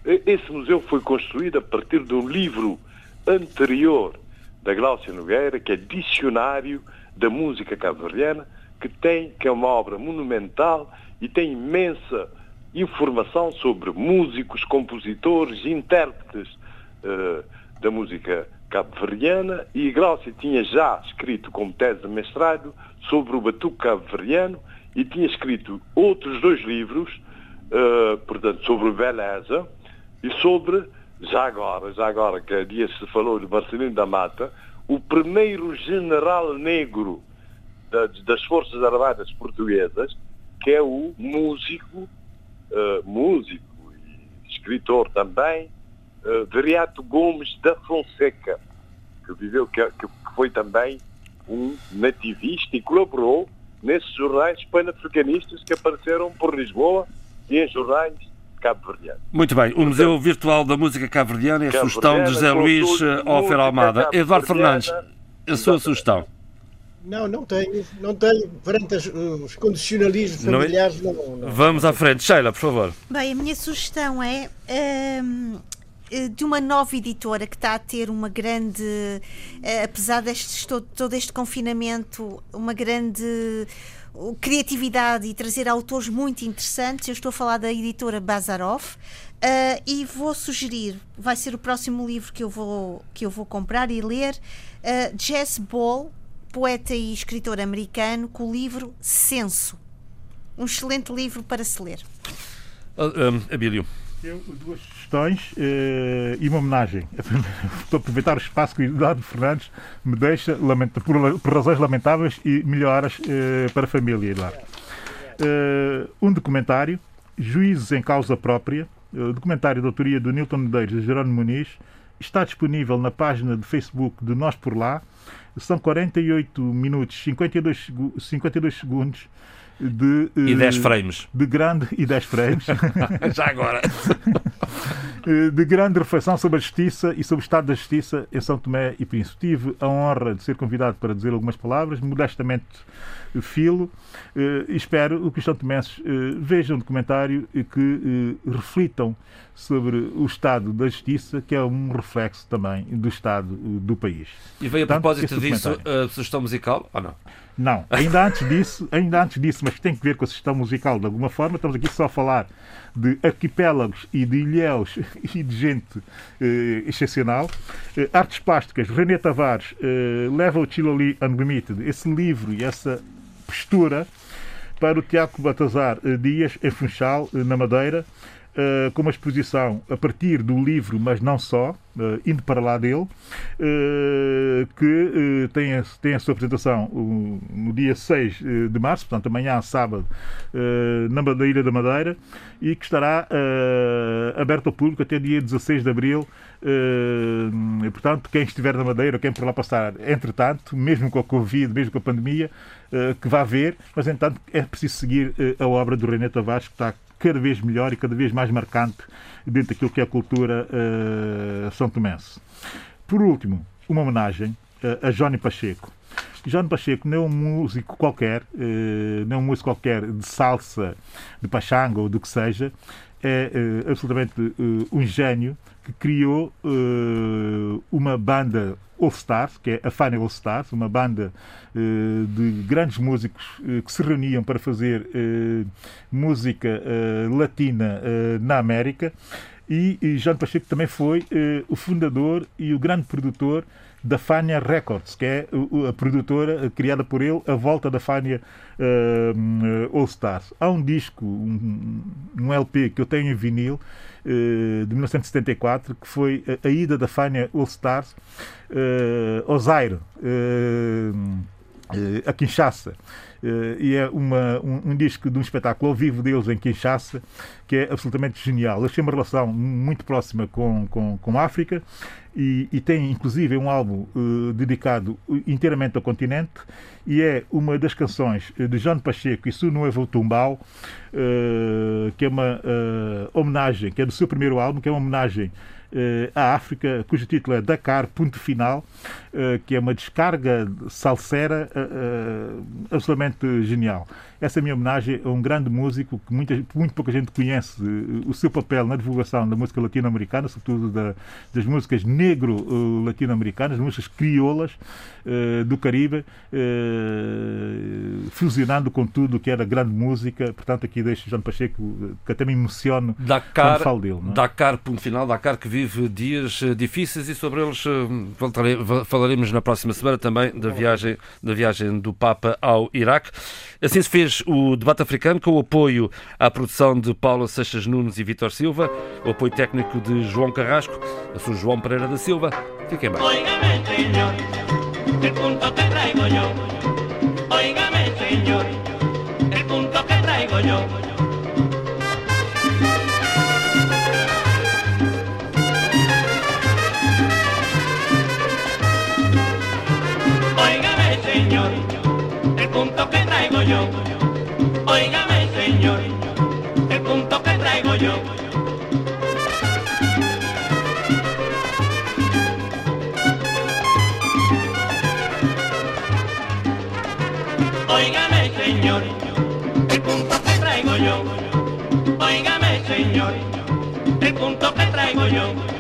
Esse museu foi construído a partir de um livro anterior da Gláucia Nogueira, que é Dicionário da Música Cabo-Verdiana, que, tem, que é uma obra monumental e tem imensa informação sobre músicos, compositores, intérpretes uh, da música cabo-verdiana. E Gláucia tinha já escrito como tese de mestrado sobre o batuque cabo-verdiano e tinha escrito outros dois livros, uh, portanto, sobre beleza e sobre, já agora, já agora que há dias se falou de Marcelino da Mata, o primeiro general negro das Forças Armadas Portuguesas, que é o músico, uh, músico e escritor também, uh, Viriato Gomes da Fonseca, que viveu, que, que foi também um nativista e colaborou nesses jornais panafricanistas que apareceram por Lisboa e em jornais cabo-verdianos. Muito bem, o Museu Virtual da Música Cabo-Verdiana é a sugestão de José Luís eh, Ofer Almada. Eduardo Fernandes, a sua sugestão. Não, não tenho, não tenho, perante os condicionalismos é? familiares, não, não, Vamos à frente. Sheila, por favor. Bem, a minha sugestão é hum, eh, de uma nova editora que está a ter uma grande, eh, apesar deste todo, todo este confinamento, uma grande criatividade e trazer autores muito interessantes. Eu estou a falar da editora Bazarov uh, e vou sugerir, vai ser o próximo livro que eu vou, que eu vou comprar e ler, uh, Jess Ball, poeta e escritor americano, com o livro Senso. Um excelente livro para se ler. Um, Abílio. Eu, duas sugestões eh, e uma homenagem. Estou a aproveitar o espaço que o Eduardo Fernandes me deixa lamenta, por, por, razões lamentáveis e melhoras eh, para a família, Eduardo. Eh, um documentário, Juízes em Causa Própria, o documentário de autoria do Nilton Medeiros e Jerónimo Muniz, está disponível na página de Facebook de Nós Por Lá. São 48 minutos, 52, 52 segundos de, e 10 eh, frames. De grande, e 10 frames. Já agora. Eh, de grande reflexão sobre a justiça e sobre o estado da justiça em São Tomé e Príncipe. Tive a honra de ser convidado para dizer algumas palavras, modestamente filo, eh, e espero que os São Tomenses vejam o documentário e que reflitam sobre o estado da justiça, que é um reflexo também do estado do país. E veio a Portanto, propósito disso a sugestão musical ou não? Não, ainda antes disso, ainda antes disso, mas tem que ver com a sugestão musical de alguma forma, estamos aqui só a falar de arquipélagos e de ilhéus e de gente eh, excepcional. Eh, Artes Plásticas, René Tavares eh, leva o Chiloli Unlimited, esse livro e essa postura para o Teatro Batazar eh, Dias, em Funchal, eh, na Madeira, uh, com uma exposição a partir do livro, mas não só, uh, indo para lá dele, uh, que tem a, tem, a, sua apresentação no dia 6 de março, portanto amanhã, sábado, na, Ilha da Madeira, e que estará aberto ao público até dia 16 de abril. E, portanto, quem estiver na Madeira, quem por lá passar, entretanto, mesmo com a Covid, mesmo com a pandemia, que vá ver, mas entanto é preciso seguir a obra do René Tavares, que está cada vez melhor e cada vez mais marcante dentro daquilo que é a cultura uh, são tomense. Por último, uma homenagem uh, a Johnny Pacheco. João Pacheco não é um músico qualquer, não é um músico qualquer de salsa, de pachanga ou do que seja, é absolutamente um gênio que criou uma banda All Stars, que é a Final All Stars, uma banda uh, de grandes músicos uh, que se reuniam para fazer uh, música latina na América. E, e João Pacheco também foi o fundador e o grande produtor da Fania Records, que é a produtora criada por ele à volta da Fania uh, All Stars. Há um disco, um, um, LP que eu tenho em vinil uh, de 1974, que foi a, a ida da Fania All Stars uh, ao Zaire, a Kinshasa. Uh, e é uma, um, um, disco de um espetáculo ao vivo deles em Kinshasa que é absolutamente genial. Eles têm uma relação muito próxima com, com, com a África e, e tem inclusive um álbum uh, dedicado inteiramente ao continente e é uma das canções de João Pacheco e Su Nuevo Tumbao, uh, que é uma homenagem, que é do seu primeiro álbum, que é uma homenagem à África, cujo título é Dakar, ponto final, que é uma descarga salsera absolutamente genial. Essa é a minha homenagem a um grande músico que muita, muito pouca gente conhece o seu papel na divulgação da música latino-americana, sobretudo da, das músicas negro-latino-americanas, músicas crioulas do Caribe, fusionando com tudo o que era grande música. Portanto, aqui deixo João Pacheco, que até me emociono Dakar, quando falo dele. Não é? Dakar, ponto final, Dakar que vive dias eh, difíceis e sobre eles eh, falaremos na próxima semana também da viagem, da viagem do Papa ao Iraque. Assim se fez o debate africano com o apoio à produção de Paulo Seixas Nunes e Vitor Silva, o apoio técnico de João Carrasco. Eu sou João Pereira da Silva. Fiquem bem. Yo. Óigame, señor, el punto que traigo yo. Óigame, señor, el punto que traigo yo. Óigame, señor, el punto que traigo yo.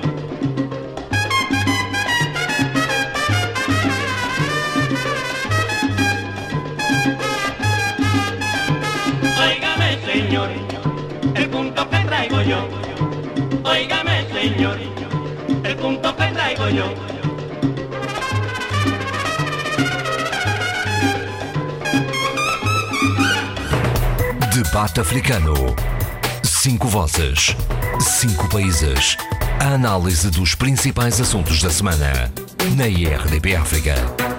Yo. Óigame, señor, el punto que traigo yo. Debate africano. Cinco vozes, cinco países. A análise dos principais assuntos da semana na IRDP África.